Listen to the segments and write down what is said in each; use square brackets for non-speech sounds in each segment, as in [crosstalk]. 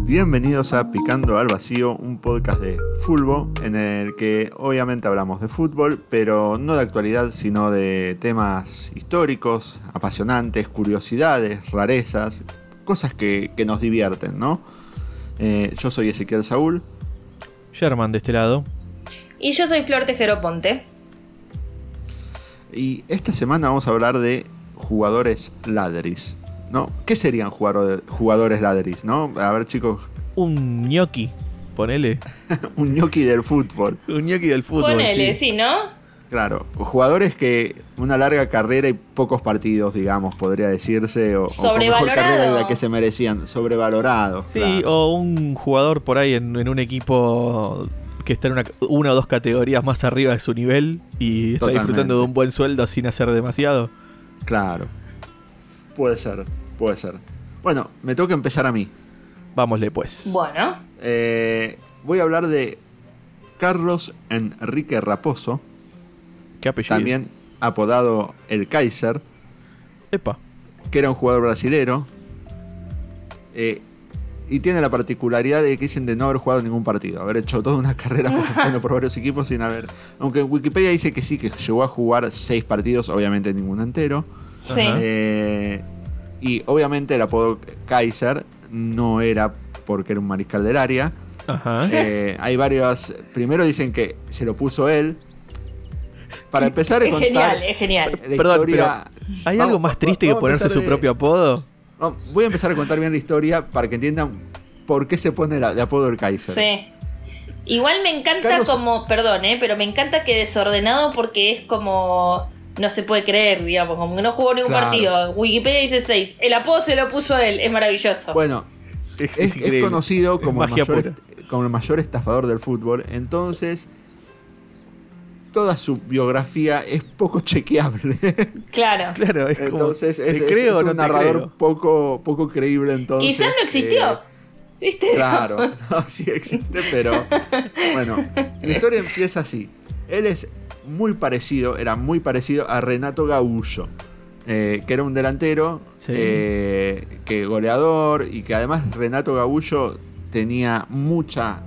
Bienvenidos a Picando al Vacío, un podcast de Fulbo en el que obviamente hablamos de fútbol, pero no de actualidad, sino de temas históricos, apasionantes, curiosidades, rarezas, cosas que, que nos divierten, ¿no? Eh, yo soy Ezequiel Saúl. Sherman de este lado. Y yo soy Flor Tejero Ponte. Y esta semana vamos a hablar de jugadores ladris. ¿No? ¿Qué serían jugadores, jugadores ladris, no? A ver, chicos. Un gnocchi, ponele. [laughs] un gnocchi del fútbol. Un gnocchi del fútbol. Ponele, sí, ¿no? Claro, jugadores que una larga carrera y pocos partidos, digamos, podría decirse, o, mejor carrera de la que se merecían, sobrevalorado. Sí, o un jugador por ahí en, en un equipo que está en una, una, o dos categorías más arriba de su nivel y está Totalmente. disfrutando de un buen sueldo sin hacer demasiado. Claro. Puede ser, puede ser. Bueno, me toca empezar a mí. Vámosle pues. Bueno. Eh, voy a hablar de Carlos Enrique Raposo. ¿Qué apellido? También apodado el Kaiser. Epa. Que era un jugador brasilero. Eh, y tiene la particularidad de que dicen de no haber jugado ningún partido, haber hecho toda una [laughs] carrera pasando por varios equipos sin haber. Aunque en Wikipedia dice que sí, que llegó a jugar seis partidos, obviamente ninguno entero. Sí. Eh, y obviamente el apodo Kaiser no era porque era un mariscal del área. Ajá. Eh, hay varias. Primero dicen que se lo puso él. Para empezar Es contar. genial, es genial. la Perdón, historia- ¿Hay Vamos, algo más triste que ponerse su de- propio apodo? No, voy a empezar a contar bien la historia para que entiendan por qué se pone la- de apodo el Kaiser. Sí. Igual me encanta Carlos- como, perdón, ¿eh? pero me encanta que desordenado porque es como... No se puede creer, digamos, como que no jugó ningún Claro. partido. Wikipedia dice 6. El apodo se lo puso él, es maravilloso. Bueno, Es, es, es increíble. conocido el, mayor, como el mayor estafador del fútbol. Entonces, toda su biografía es poco chequeable. [laughs] Claro. Claro, es como. entonces, ¿te es, es- creo es o no un narrador creo? poco, poco creíble. Entonces, Quizás no existió. eh, ¿Viste? Claro, [laughs] no, sí existe, pero bueno, la historia empieza así. Él es muy parecido, era muy parecido a Renato Gaullo, eh, que era un delantero, Sí. eh, que goleador y que además Renato Gaullo tenía mucha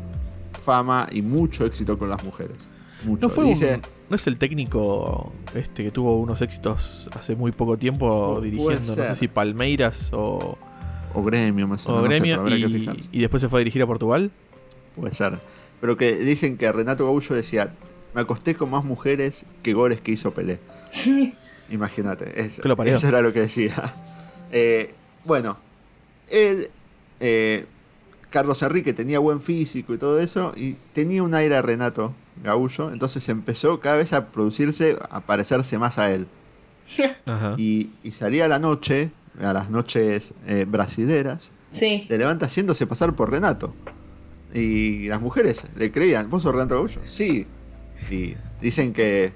fama y mucho éxito con las mujeres. Mucho. ¿No, fue Dice- un- ¿No es el técnico este que tuvo unos éxitos hace muy poco tiempo dirigiendo, no sé si Palmeiras o, o Gremio, más o o menos, no sé, Gremio, que y, fijarse. y después se fue a dirigir a Portugal? Puede ser. Pero que dicen que Renato Gaullo decía, me acosté con más mujeres que goles que hizo Pelé. Imagínate, es- Que lo parió. eso era lo que decía. [laughs] Eh, bueno, él, eh, Carlos Enrique tenía buen físico y todo eso, y tenía un aire a Renato Gaullo, entonces empezó cada vez a producirse, a parecerse más a él. [laughs] Ajá. Y, y salía a la noche, a las noches eh, brasileras, Sí. se levanta haciéndose pasar por Renato. Y las mujeres le creían, ¿vos sos Renato Gaullo? Sí. Y dicen que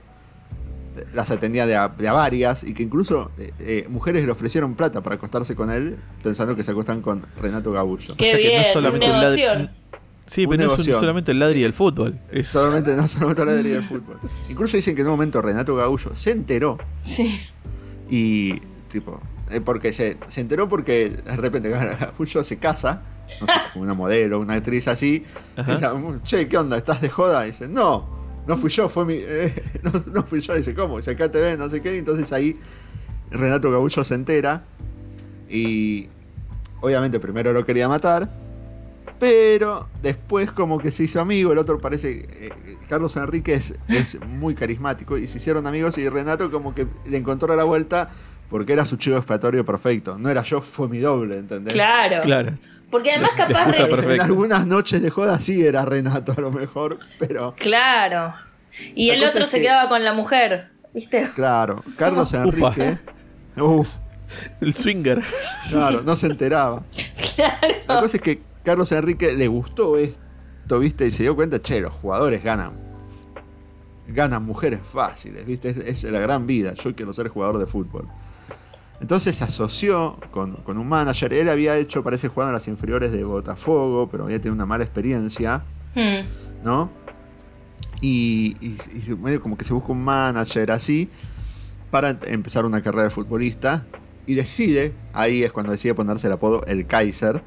las atendía de a, de a varias y que incluso eh, eh, mujeres le ofrecieron plata para acostarse con él pensando que se acostan con Renato Gaullo. Qué O sea que no es bien, solamente un lad- negocio. Sí, pero no es solamente el ladri del fútbol. Es, Solamente, no solamente la del fútbol. Incluso dicen que en un momento Renato Gaullo se enteró Sí. y tipo, eh, porque se, se enteró porque de repente Gaullo se casa, no sé como una modelo, una actriz así, y la- che, ¿qué onda? ¿Estás de joda? Y dice, no, no fui yo, fue mi. eh, [laughs] no, no fui yo. dice, ¿cómo? Dice, acá te ven, no sé qué. Entonces ahí Renato Gaullo se entera. Y obviamente primero lo quería matar. Pero después como que se hizo amigo, el otro parece, eh, Carlos Enrique es, es muy carismático y se hicieron amigos y Renato como que le encontró la vuelta porque era su chivo expiatorio perfecto. No era yo, fue mi doble, ¿entendés? Claro. Claro. Porque además La- capaz. En algunas noches de joda sí era Renato a lo mejor, pero Claro. Y La el otro se que- quedaba con la mujer. ¿Viste? claro, Carlos. Enrique... Uf, El swinger. Claro, no se enteraba. La cosa es que Carlos Enrique le gustó esto, ¿viste? Y se dio cuenta, che, los jugadores ganan. Ganan mujeres fáciles, ¿viste? Es, es la gran vida. Yo quiero ser jugador de fútbol. Entonces se asoció con, con un manager. Él había hecho, parece, jugando en las inferiores de Botafogo, pero había tenido una mala experiencia, Hmm. ¿no? Y, y- y medio como que se busca un manager así. para empezar una carrera de futbolista y decide, ahí es cuando decide ponerse el apodo El Kaiser.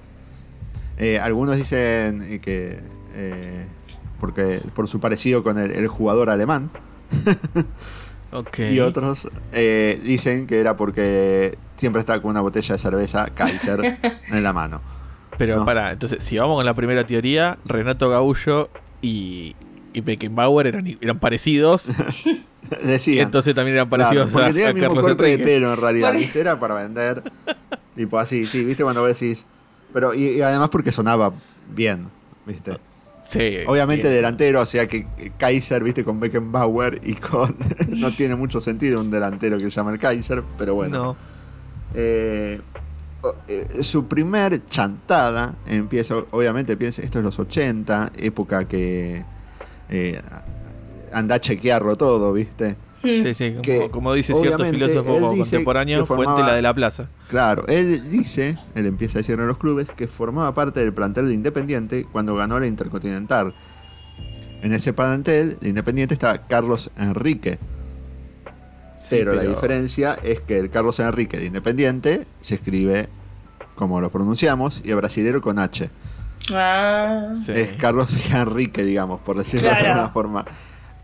Eh, algunos dicen que eh, porque por su parecido con el, el jugador alemán [laughs] Y otros eh, dicen que era porque siempre está con una botella de cerveza Kaiser [laughs] en la mano. Pero No. para, entonces, si vamos con la primera teoría, Renato Gaullo y, y Beckenbauer eran, eran parecidos. [laughs] Decían. entonces también eran Claro, parecidos porque a, tenía a el mismo Carlos corte de pelo en realidad, ¿viste? Era para vender. [laughs] tipo así, sí, ¿viste? Cuando vos decís. Pero, y, y además porque sonaba bien, ¿viste? Sí. Obviamente bien. delantero, o sea que Kaiser, ¿viste? Con Beckenbauer y con. [laughs] no tiene mucho sentido un delantero que se llama el Kaiser, pero bueno. No. Eh, eh, su primer chantada empieza, obviamente, piensa, esto es los 80, época que eh, anda a chequearlo todo, ¿viste? Sí, sí, como, que como dice cierto filósofo contemporáneo, que fuente formaba- la de la plaza. Claro, él dice, él empieza a decir en los clubes, que formaba parte del plantel de Independiente cuando ganó la Intercontinental. En ese plantel de Independiente estaba Carlos Enrique. Sí, pero, la diferencia es que el Carlos Enrique de Independiente se escribe como lo pronunciamos y el brasilero con H. Ah. Sí. Es Carlos [laughs] Enrique, digamos, por decirlo de alguna forma.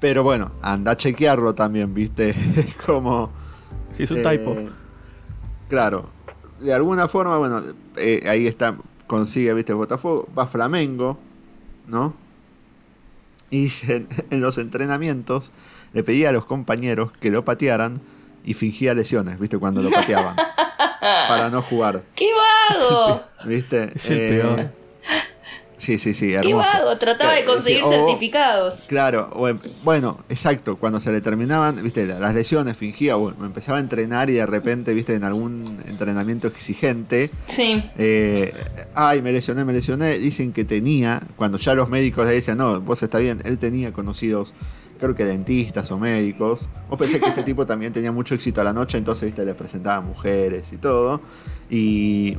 Pero bueno, anda a chequearlo también, ¿viste? [laughs] Como... Sí, es un Eh, typo. Claro. De alguna forma, bueno, eh, ahí está, consigue, viste, Botafogo, va a Flamengo, ¿no? Y se- [laughs] en los entrenamientos le pedía a los compañeros que lo patearan y fingía lesiones, viste, cuando lo pateaban. [laughs] para no jugar, ¡Qué vago! ¿viste? Es el peor. Sí, sí, sí, ¡Qué vago! Trataba de sí, conseguir o- certificados. Claro, o em- bueno, exacto, cuando se le terminaban, viste, la- las lesiones, fingía, o empezaba a entrenar y de repente, viste, en algún entrenamiento exigente, Sí. eh, ay, me lesioné, me lesioné, dicen que tenía, cuando ya los médicos le decían, no, vos está bien, él tenía conocidos, creo que dentistas o médicos, vos pensé que este [laughs] tipo también tenía mucho éxito a la noche, entonces, viste, le presentaba mujeres y todo, y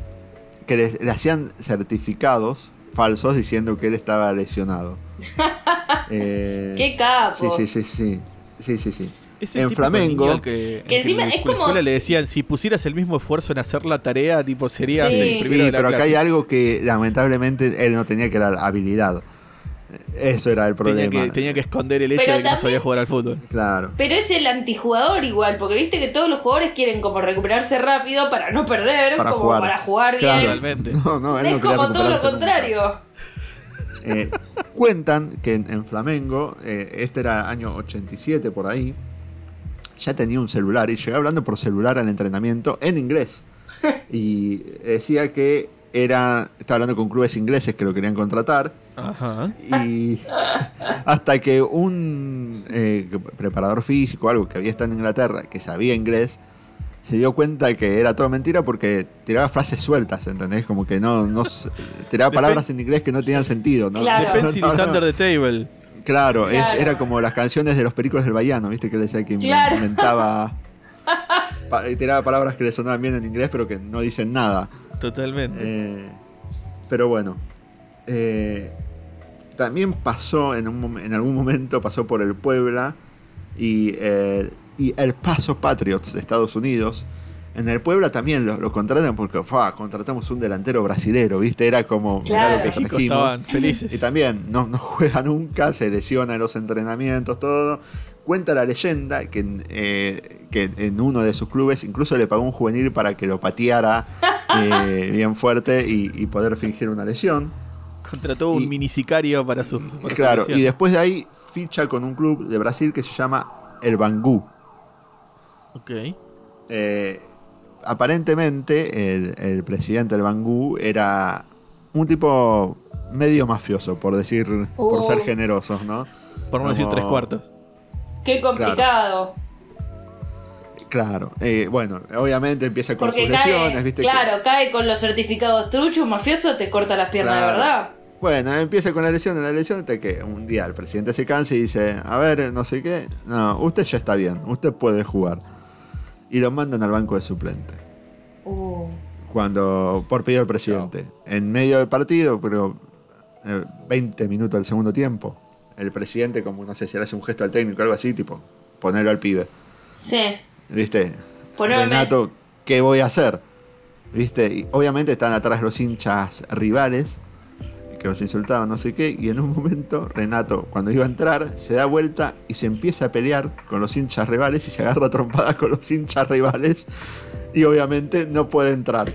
que le, le hacían certificados falsos diciendo que él estaba lesionado. [laughs] Eh, ¡Qué capo! Sí, sí, sí, sí. Sí, sí, sí. En Flamengo. Que, en Que encima en la es como- le decían, si pusieras el mismo esfuerzo en hacer la tarea, tipo, serías Sí. el primero Sí, de la pero acá hay algo que lamentablemente él no tenía que era habilidad. Eso era el tenía, problema. que, tenía que esconder el hecho Pero de que no sabía jugar al fútbol. Claro. Pero es el antijugador igual, porque viste que todos los jugadores quieren como recuperarse rápido para no perder, Para como jugar. para jugar Claro. bien. Realmente. [laughs] No, no, él es no como todo lo contrario. Eh, cuentan que en, en Flamengo, eh, este era año 87 por ahí, ya tenía un celular y llegaba hablando por celular al entrenamiento en inglés. [laughs] Y decía que era, estaba hablando con clubes ingleses que lo querían contratar. Ajá. Y [laughs] hasta que un eh, preparador físico, algo que había estado en Inglaterra, que sabía inglés, se dio cuenta de que era todo mentira porque tiraba frases sueltas, ¿entendés? Como que no, no tiraba palabras en inglés que no tenían sentido, ¿no? Claro. No, no, no. under the table. Claro, es- era como las canciones de los pericos del Bahiano, ¿viste? Que decía que Claro. inventaba. [laughs] pa- tiraba palabras que le sonaban bien en inglés, pero que no dicen nada. Totalmente. Eh, pero bueno. eh, también pasó en, un, en algún momento, pasó por el Puebla y, eh, y el Paso Patriots de Estados Unidos. En el Puebla también lo, lo contratan porque "Fua, contratamos un delantero brasilero, ¿viste? Era como mirá Claro. lo que trajimos. estaban felices. Y también no, no juega nunca, se lesiona en los entrenamientos, todo. Cuenta la leyenda que, en, eh, que en uno de sus clubes incluso le pagó un juvenil para que lo pateara eh, bien fuerte y, y poder fingir una lesión. Contrató un y- mini sicario para su. para [laughs] Claro, y después de ahí ficha con un club de Brasil que se llama el Bangú. Ok. Eh, aparentemente el, el presidente del Bangú era un tipo medio mafioso, por decir, por Oh. ser generosos, ¿no? Por no decir tres cuartos. Qué complicado. Claro, eh, bueno, obviamente empieza con Porque sus lesiones, ¿viste? que- claro, cae con los certificados truchos, mafioso, te corta las piernas Claro. de verdad. Bueno, empieza con la lesión, la lesión, hasta que un día el presidente se cansa y dice, a ver, no sé qué, no, usted ya está bien, usted puede jugar. Y lo mandan al banco de suplente. Uh, Cuando, por pedido del presidente, en medio del partido, pero eh, 20 minutos del segundo tiempo, el presidente, como no sé si le hace un gesto al técnico o algo así, tipo, ponerlo al pibe. sí. ¿Viste? Poneme. Renato, ¿qué voy a hacer? ¿Viste? Y obviamente están atrás los hinchas rivales, que los insultaban, no sé qué, y en un momento Renato, cuando iba a entrar, se da vuelta y se empieza a pelear con los hinchas rivales y se agarra trompadas con los hinchas rivales, y obviamente no puede entrar.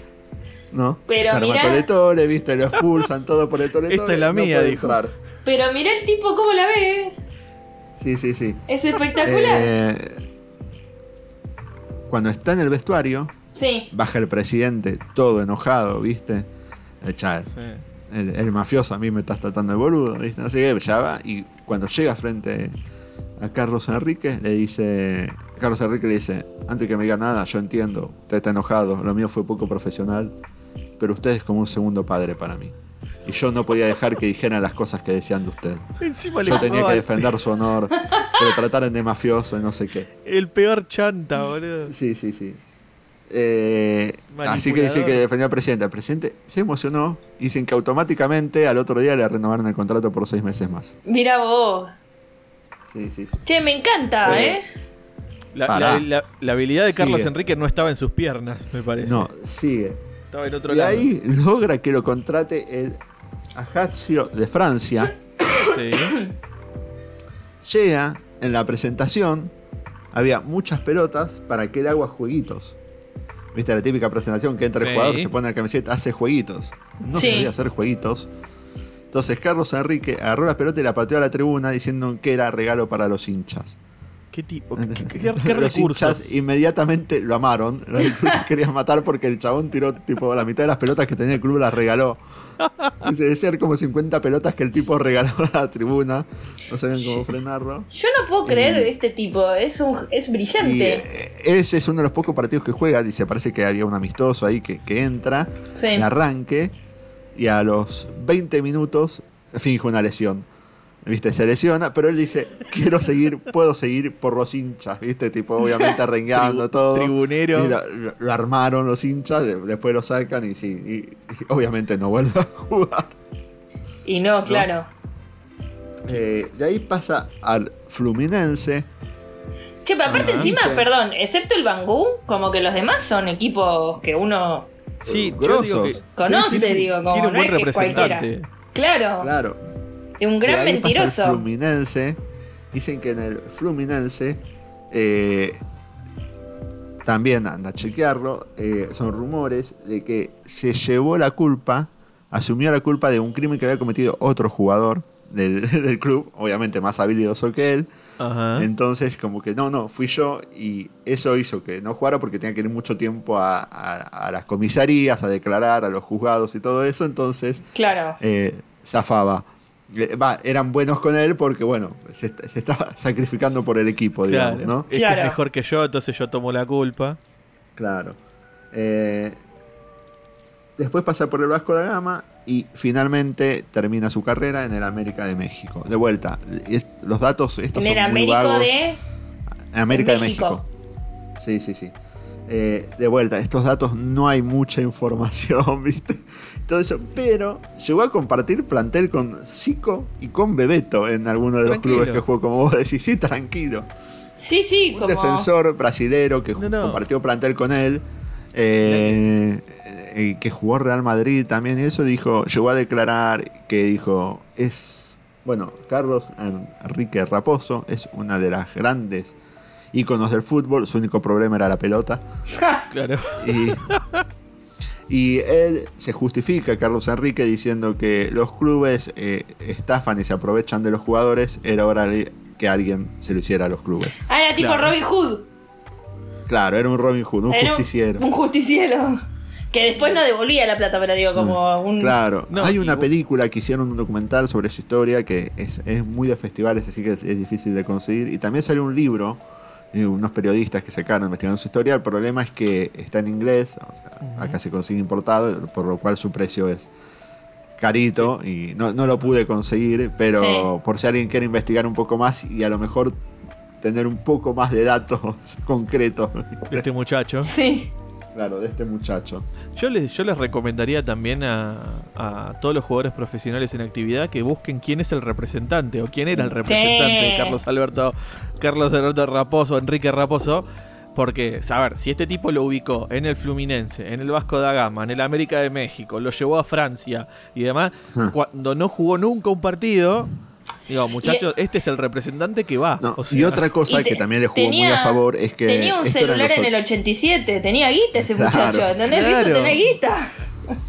¿No? Pero se arma mirá- ¿viste? Lo expulsan todo por el Tore Esta es la no mía, dijo. entrar. Pero mirá el tipo cómo la ve. Sí, sí, sí. Es espectacular. Eh, cuando está en el vestuario, sí. baja el presidente todo enojado, ¿viste? Ya, el, el mafioso a mí me estás tratando de boludo, ¿viste? Sé qué, ya va. Y cuando llega frente a Carlos Enrique, le dice. Carlos Enrique le dice: Antes que me diga nada, yo entiendo, usted está enojado, lo mío fue poco profesional, pero usted es como un segundo padre para mí. Y yo no podía dejar que dijeran las cosas que decían de usted. Encima le Yo tenía que defender su honor, que lo trataran de mafioso y no sé qué. El peor chanta, boludo. Sí, sí, sí. Eh, así que dice que defendió al presidente. El presidente se emocionó y dicen que automáticamente al otro día le renovaron el contrato por seis meses más. Mira vos. Sí, sí, sí. Che, me encanta, Eh, ¿eh? La, la- la- la habilidad de Carlos Sigue. Enrique no estaba en sus piernas, me parece. No, sigue. Estaba en otro Y lado. ahí logra que lo contrate el Ajaccio de Francia. Sí. Llega en la presentación, había muchas pelotas para que él haga jueguitos. ¿Viste la típica presentación que entra el Sí. jugador, se pone la camiseta, hace jueguitos? No Sí. sabía hacer jueguitos. Entonces Carlos Enrique agarró la pelota y la pateó a la tribuna diciendo que era regalo para los hinchas. ¿Qué tipo? ¿Qué, qué- qué- [laughs] qué los recursos? inmediatamente lo amaron. [laughs] Los incluso querían matar porque el chabón tiró tipo la mitad de las pelotas que tenía el club las regaló. Dice, de ser como 50 pelotas que el tipo regaló a la tribuna. No sabían cómo frenarlo. Yo no puedo creer este tipo. Es un es brillante. eh, ese es uno de los pocos partidos que juega. Dice, parece que había un amistoso ahí que, que entra, Sí. de arranque, y a los 20 minutos finge una lesión. ¿Viste? Se lesiona, pero él dice, quiero seguir, puedo seguir por los hinchas, ¿viste? Tipo, obviamente [laughs] arrengueando Tribu- todo. tribunero. Y lo, lo- lo armaron los hinchas, de- después lo sacan y sí, y- y obviamente no vuelve a jugar. Y no, claro. Eh, de ahí pasa al Fluminense. Che, pero aparte encima, perdón, excepto el Bangú, como que los demás son equipos que uno Sí, yo grosos. digo que conoce, Sí, sí. digo, como no buen es que cualquiera. Claro. De un gran de ahí pasa el mentiroso. Fluminense. Dicen que en el Fluminense eh, también anda a chequearlo. eh, son rumores de que se llevó la culpa, asumió la culpa de un crimen que había cometido otro jugador del, [laughs] del club, obviamente más habilidoso que él. Ajá. Entonces, como que no, no, fui yo y eso hizo que no jugara porque tenía que ir mucho tiempo a, a- a las comisarías, a declarar, a los juzgados y todo eso. Entonces, Claro. eh, zafaba. Eh, Va, eran buenos con él porque, bueno, se, est- se estaba [laughs] sacrificando por el equipo, digamos, Claro. ¿no? Este Claro. es mejor que yo, entonces yo tomo la culpa. Claro. Eh, después pasa por el Vasco da Gama y finalmente termina su carrera en el América de México. De vuelta, los datos estos En son el muy Américo vagos. de. En América de México. México. Sí, sí, sí. Eh, de vuelta, estos datos no hay mucha [laughs] información, ¿viste? Todo eso, pero llegó a compartir plantel con Zico y con Bebeto en alguno de los Tranquilo. clubes que jugó, como vos decís, sí, tranquilo. Sí, sí, Un como. defensor brasilero que No, no. compartió plantel con él, eh, eh, que jugó Real Madrid también, y eso dijo, llegó a declarar que dijo, es, bueno, Carlos Enrique Raposo es una de las grandes íconos del fútbol, su único problema era la pelota. [laughs] Claro. Y, y él se justifica, Carlos Enrique, diciendo que los clubes eh, estafan y se aprovechan de los jugadores, era hora que alguien se lo hiciera a los clubes. Ah, era tipo Claro. Robin Hood. Claro, era un Robin Hood, un Era justiciero. Un justiciero. Que después no devolvía la plata, pero digo, como un. Mm. Claro, No, hay una película que hicieron un documental sobre su historia que es, es muy de festivales, así que es, difícil de conseguir. Y también salió un libro, unos periodistas que sacaron investigando su historia. El problema es que está en inglés, o sea, acá se consigue importado, por lo cual su precio es carito y no, no lo pude conseguir, pero Sí. por si alguien quiere investigar un poco más y a lo mejor tener un poco más de datos [laughs] concretos, De este muchacho. Sí. claro, de este muchacho. Yo les, yo les recomendaría también a, a todos los jugadores profesionales en actividad que busquen quién es el representante o quién era el representante de Carlos Alberto, Carlos Alberto Raposo, Enrique Raposo, Porque, a ver, si este tipo lo ubicó en el Fluminense, en el Vasco da Gama, en el América de México, lo llevó a Francia y demás, Ah. cuando no jugó nunca un partido, digo, muchachos, este es el representante que va. No, O sea, y otra cosa Y te- que también le jugó muy a favor es que. Tenía un celular los en el 87, tenía guita ese Claro, muchacho, ¿entendés? Hizo claro. tener guita.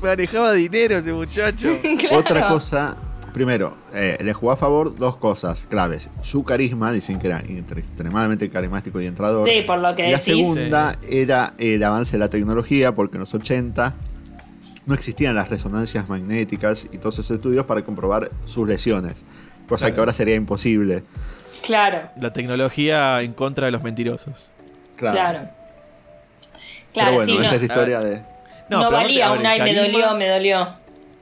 manejaba dinero ese muchacho. [laughs] Claro. Otra cosa, primero, eh, le jugó a favor dos cosas claves. Su carisma, dicen que era extremadamente carismático y entrador. Sí, por lo que Y la decís. segunda era el avance de la tecnología, porque en los 80 no existían las resonancias magnéticas y todos esos estudios para comprobar sus lesiones. Cosa Claro. que ahora sería imposible. Claro, La tecnología en contra de los mentirosos. Claro. claro. Pero bueno, sí, esa no, es la historia de. no, pero valía un me dolió, me dolió.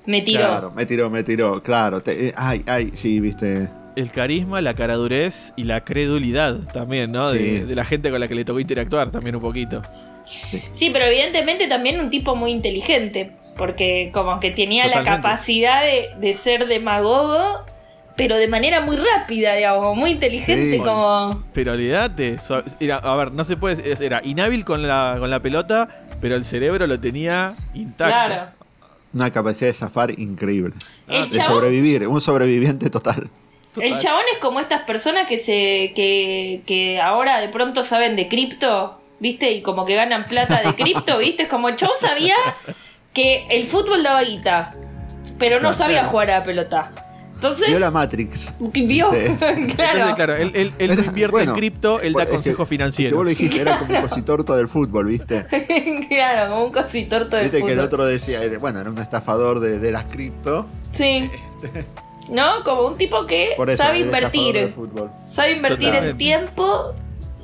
Me tiró. Claro, me tiró, me tiró, claro. te- eh, ay, ay, sí, viste. El carisma, la caradurez y la credulidad también, ¿no? Sí. De, de la gente con la que le tocó interactuar también un poquito. Sí. Sí, pero evidentemente también un tipo muy inteligente, porque como que tenía la capacidad de, de ser demagogo, pero de manera muy rápida, digamos, muy inteligente, Sí. como... Pero olvídate, era- a ver, no se puede, era inhábil con la, con la pelota, pero el cerebro lo tenía intacto. Claro. Una capacidad de zafar increíble. El De chabón, sobrevivir, un sobreviviente total. el chabón es como estas personas que se que, que ahora de pronto saben de cripto, ¿viste? Y como que ganan plata de cripto, [laughs] ¿viste? Es como el chabón sabía que el fútbol daba guita, pero no Claro, sabía claro. jugar a la pelota. Entonces, Vio la Matrix. vio, [laughs] Sí. Entonces, claro. claro, él, él- él no invierte bueno, en cripto, él da que- consejos es que financieros. vos lo dijiste, era como un cositorto del fútbol, ¿viste? [laughs] claro, como un cositorto de Viste que el fútbol. otro decía, eh, bueno, era un estafador de, de las cripto. Sí. ¿No? Como un tipo que Por eso, sabe estafador del invertir. fútbol. Sabe invertir en tiempo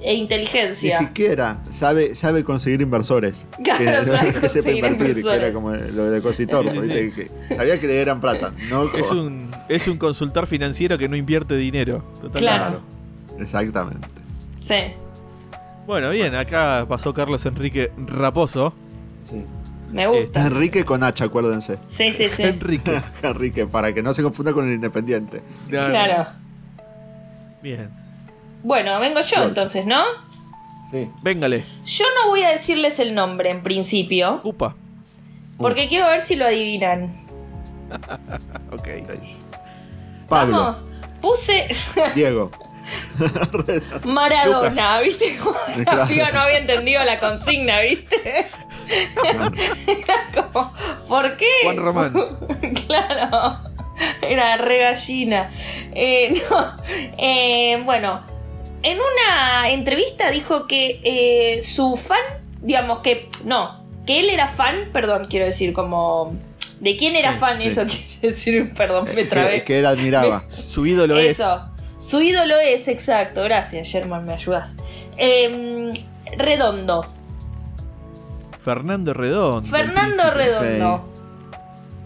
e Ni inteligencia. siquiera sabe, sabe conseguir inversores. [laughs] Claro, sabe que sepa invertir, que era como lo de. Que sabía que le eran plata. No Es un, es un consultor financiero que no invierte dinero. Totalmente. Claro. Exactamente. Sí. Bueno, bien, acá pasó Carlos Enrique Raposo. Sí. Me gusta. Enrique con H, acuérdense. Sí, sí, sí. Enrique. [laughs] Enrique, para que no se confunda con el Independiente. Claro. Bien. Bueno, vengo yo entonces, ¿no? Sí. Véngale. Yo no voy a decirles el nombre en principio, Upa. porque quiero ver si lo adivinan. [laughs] Ok. Pablo, Vamos. Puse [laughs] Diego. Maradona, ¿viste? [laughs] La Claro. piba no había entendido la consigna, ¿viste? Era como, ¿por qué? Juan Román. claro. Era re gallina. Eh, no. Eh, bueno, en una entrevista dijo que eh, su fan, digamos que, no, que él era fan, perdón, quiero decir, como... ¿De quién era Sí, fan? sí. Eso [laughs] quise decir, perdón, me trabé. Que, que él admiraba. Su ídolo es. Eso. Su ídolo es, exacto. Gracias, Sherman, me ayudas. Em, Redondo. Fernando Redondo. Fernando. Redondo.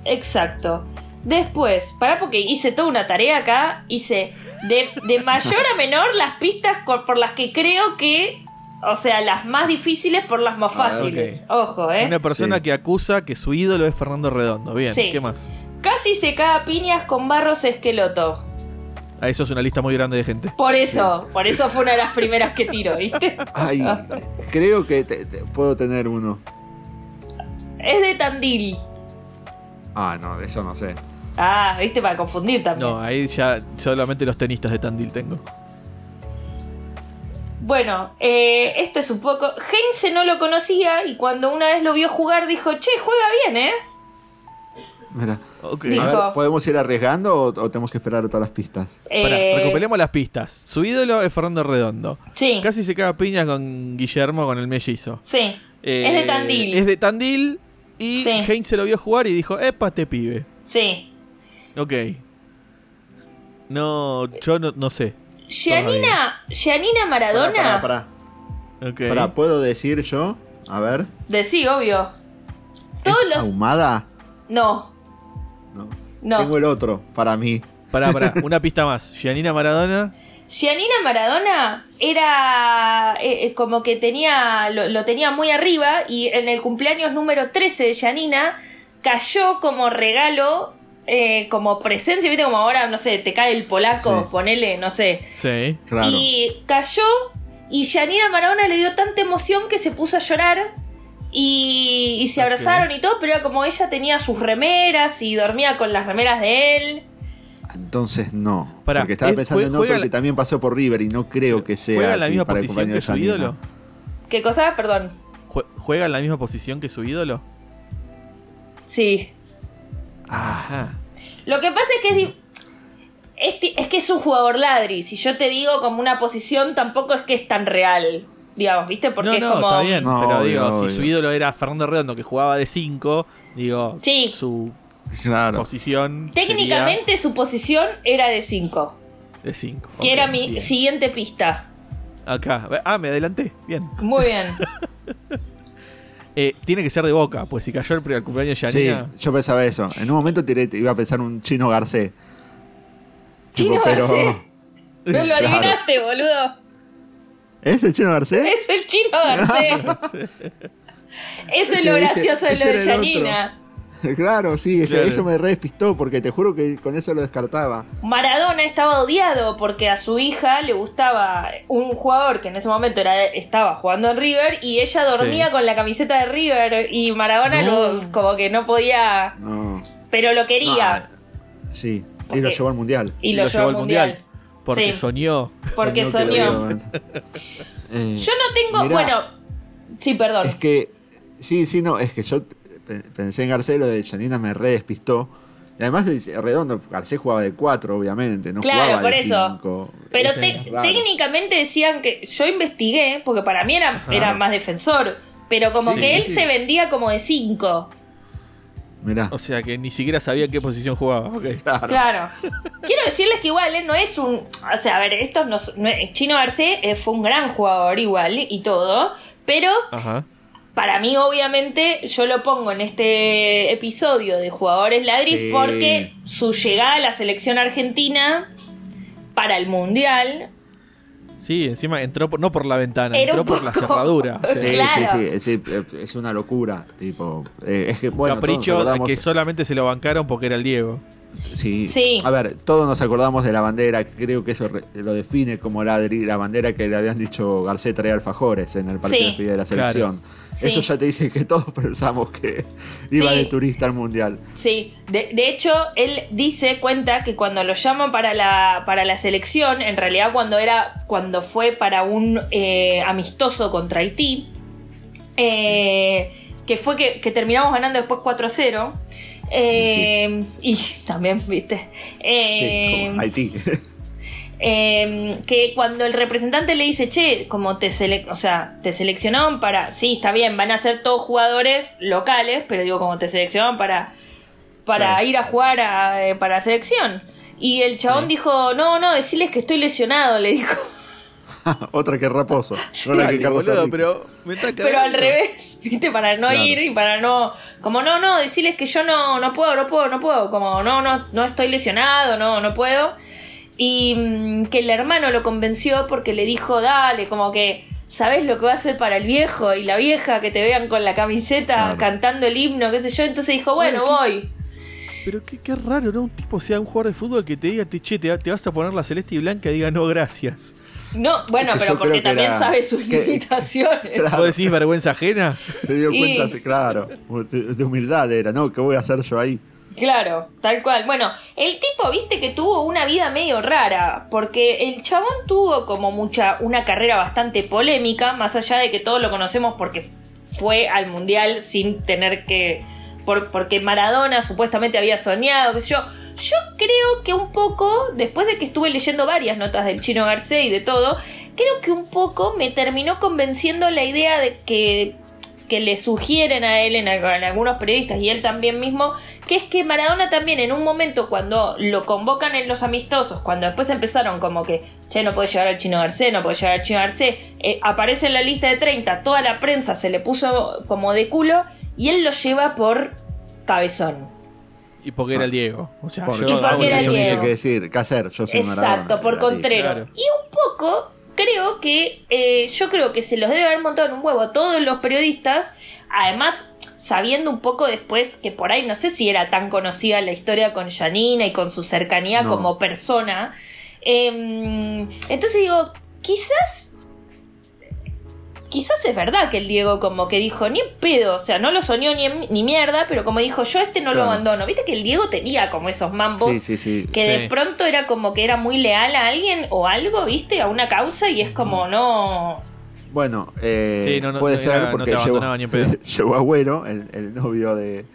Exacto. Después, pará porque hice toda una tarea acá. Hice de, de mayor a menor las pistas por las que creo que. O sea, las más difíciles por las más Ah, fáciles. Ojo, eh. Una persona Sí. que acusa que su ídolo es Fernando Redondo. Bien, Sí. ¿qué más? Casi se caga a piñas con Barros Esqueloto. Ah, eso es una lista muy grande de gente. Por eso, por eso fue una de las primeras que tiro, ¿viste? Ay, creo que te- te- puedo tener uno. Es de Tandil. Ah, no, eso no sé. Ah, viste, para confundir también. No, ahí ya solamente los tenistas de Tandil tengo. Bueno, eh, este es un poco. Heinze no lo conocía y cuando una vez lo vio jugar dijo: Che, juega bien, ¿eh? Mira. Ok. Dijo- A ver, ¿podemos ir arriesgando o, o tenemos que esperar a todas las pistas? Pará, Eh, recuperemos las pistas. Su ídolo es Fernando Redondo. Sí, Casi se caga piña con Guillermo, con el mellizo. sí. Eh, es de Tandil. Es de Tandil y Sí. Heinz se lo vio jugar y dijo, epa, te pibe. Sí. Ok. No, yo no, no sé. Gianina, Gianina Maradona. Pará, pará, pará. Pará, ¿puedo decir yo? A ver. De sí, obvio. Todos ¿Es los. ahumada? No, No. no. Tengo el otro, para mí. Pará, pará, [laughs] una pista más. Gianina Maradona. Gianina Maradona era eh, eh, como que tenía lo, lo tenía muy arriba y en el cumpleaños número 13 de Gianina cayó como regalo, eh, como presencia, viste como ahora, no sé, te cae el polaco, Sí. ponele, no sé. Sí. Claro. Y cayó Y Janina Maradona le dio tanta emoción que se puso a llorar y, y se abrazaron y todo, pero era como ella tenía sus remeras y dormía con las remeras de él. Entonces no. Pará, porque estaba ¿es- pensando en otro que también pasó por River y no creo que sea ¿Juega en la así misma para el posición compañero que su Janina. ídolo? ¿Qué cosa? Perdón. Jue- ¿Juega en la misma posición que su ídolo? Sí. Ajá. Lo que pasa es que es, di- es, es que es un jugador ladri. Si yo te digo como una posición, tampoco es que es tan real. Digamos, ¿viste? Porque no, es no, como. está bien. No, pero obvio, digo, obvio. si su ídolo era Fernando Redondo, que jugaba de 5, digo, Sí. su Claro. posición. Técnicamente su posición era de 5. sería de 5. Que era mi siguiente pista. Acá. Ah, me adelanté. Bien. Muy bien. [laughs] Eh, tiene que ser de boca, pues si cayó el primer cumpleaños de Sí, Yanina. yo pensaba eso. En un momento tiré, iba a pensar un chino Garcés. Chino Tipo, pero- Garcés. [laughs] No lo Claro. adivinaste, boludo. ¿Es el chino Garcés? Es el chino Garcés. [laughs] Eso es lo Dije, gracioso de lo de el. Janina. [laughs] claro, sí, eso, Claro. eso me re despistó porque te juro que con eso lo descartaba. Maradona estaba odiado porque a su hija le gustaba un jugador que en ese momento era, estaba jugando en River y ella dormía Sí. con la camiseta de River y Maradona No. lo, como que no podía, No. pero lo quería No, sí, y lo llevó al mundial. y lo, llevó al mundial. Porque Sí. soñó. Porque que soñó. [laughs] Eh, Yo no tengo, Mirá. bueno, sí, perdón. Es que, sí, sí, no, es que yo pensé en Garcés, lo de Janina me re despistó. Y además, de Redondo, Garcés jugaba de 4, obviamente, no Claro, jugaba por de eso. 5. Pero técnicamente decían que yo investigué, porque para mí era, era más defensor, pero como Sí, que sí, él sí. se vendía como de 5. Mirá. O sea que ni siquiera sabía en qué posición jugaba. Claro. Claro. Quiero decirles que igual eh, no es un. O sea, a ver, esto no, es- no es- Chino Arce eh, fue un gran jugador igual y todo. Pero Ajá. Para mí, obviamente, yo lo pongo en este episodio de jugadores ladris Sí. porque su llegada a la selección argentina para el mundial Sí, encima entró por- no por la ventana, Era entró por la cerradura. [laughs] Sí, Claro. sí, sí, es, es una locura. Tipo, eh, es que, bueno, todos capricho nos acordamos- que solamente se lo bancaron porque era el Diego. Sí. Sí. A ver, todos nos acordamos de la bandera, creo que eso re- lo define como la, la bandera que le habían dicho Garcés traía alfajores en el partido Sí. de la selección. Eso ya te dice que todos pensamos que iba Sí. de turista al mundial. Sí, de, de hecho, él dice, cuenta que cuando lo llaman para la, para la selección, en realidad cuando era, cuando fue para un eh, amistoso contra Haití, eh, que fue que, que terminamos ganando después 4-0. Eh, Y [laughs] también, viste. Eh, Sí, como Haití. [laughs] eh, que cuando el representante le dice, che, como te, sele o sea, te seleccionaron para, sí, está bien, van a ser todos jugadores locales, pero digo, como te seleccionaron para, para Claro. ir a jugar a, eh, para la selección. Y el chabón Sí. dijo, no, no, decirles que estoy lesionado, le dijo. [laughs] Otra que Raposo. [laughs] No la que boludo, pero me está Pero al revés, [laughs] ¿viste? Para no Claro. ir y para no. Como no, no, decirles que yo no, no puedo, no puedo, no puedo. Como no, no, no estoy lesionado, no, no puedo. Y mm, que el hermano lo convenció porque le dijo, dale, como que. ¿Sabes lo que va a hacer para el viejo y la vieja que te vean con la camiseta Claro. cantando el himno, qué sé yo? Entonces dijo, bueno, Bueno, voy. Pero qué, qué raro, ¿no? Un tipo sea un jugador de fútbol que te diga, te, che, te, te vas a poner la celeste y blanca y diga no, gracias. No, bueno, Es que pero porque también era- sabe sus que- limitaciones. [laughs] Claro. ¿Vos decís vergüenza ajena? Se dio Y- cuenta, sí, claro. De, de humildad era, ¿no? ¿Qué voy a hacer yo ahí? Claro, tal cual. Bueno, el tipo, viste que tuvo una vida medio rara, porque el chabón tuvo como mucha, una carrera bastante polémica, más allá de que todos lo conocemos porque fue al mundial sin tener que, por, porque Maradona supuestamente había soñado, qué sé yo. Yo creo que un poco, después de que estuve leyendo varias notas del Chino Garcés y de todo, creo que un poco me terminó convenciendo la idea de que que le sugieren a él en, al- en algunos periodistas y él también mismo, que es que Maradona también en un momento cuando lo convocan en los amistosos, cuando después empezaron como que, che, no puede llegar al Chino Garcés, no puede llegar al Chino Garcés, eh, aparece en la lista de 30, toda la prensa se le puso como de culo y él lo lleva por cabezón. Y porque era el Diego. O sea, Porque yo Y porque era yo que Diego. qué decir, qué hacer. Yo soy Exacto, Maradona, por contrero. claro. Y un poco creo que eh, yo creo que se los debe haber montado en un huevo a todos los periodistas, además sabiendo un poco después que por ahí no sé si era tan conocida la historia con Janina y con su cercanía No. como persona. Em, entonces digo, quizás quizás es verdad que el Diego como que dijo, ni en pedo, o sea, no lo soñó ni, en- ni mierda, pero como dijo, yo este no lo abandono. Viste que el Diego tenía como esos mambos Sí, sí, sí. que de pronto era como que era muy leal a alguien o algo, viste, a una causa y es como no... Bueno, eh, Sí, no, no, puede no ser era- no porque te llegó, abandonaba ni en pedo. [laughs] llegó Agüero, el, el novio de.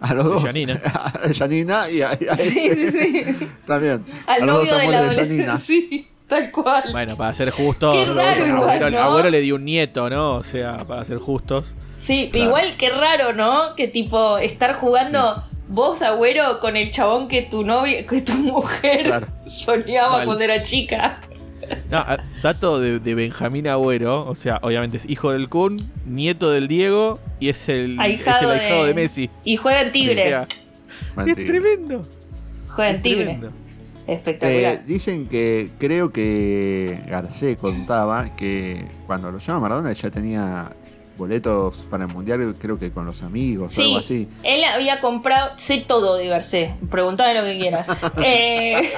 A los dos. Janina. [laughs] A Janina y a, y a Sí, sí, sí. también. Al a los dos novio de la de. Janina. [laughs] Sí, tal cual. Bueno, para ser justos, Qué raro igual, Agüero, ¿no? Agüero le dio un nieto, ¿no? O sea, para ser justos. Sí, Claro. igual que raro, ¿no? Que tipo estar jugando Sí, vos, agüero, con el chabón que tu novia, que tu mujer Claro. [laughs] soñaba Mal. cuando era chica. No, dato de, de Benjamín Agüero, o sea, obviamente es hijo del Kun, nieto del Diego y es el, es Ahijado el ahijado de- de, Messi. Y juega en Tigre. O sea, es tremendo. juega en es Tigre. tremendo. Espectacular. Eh, dicen que creo que Garcés contaba que cuando lo llama Maradona ya tenía boletos para el mundial, creo que con los amigos o Sí, algo así. él había comprado, sé todo de Garcés, preguntame lo que quieras. [laughs] Eh,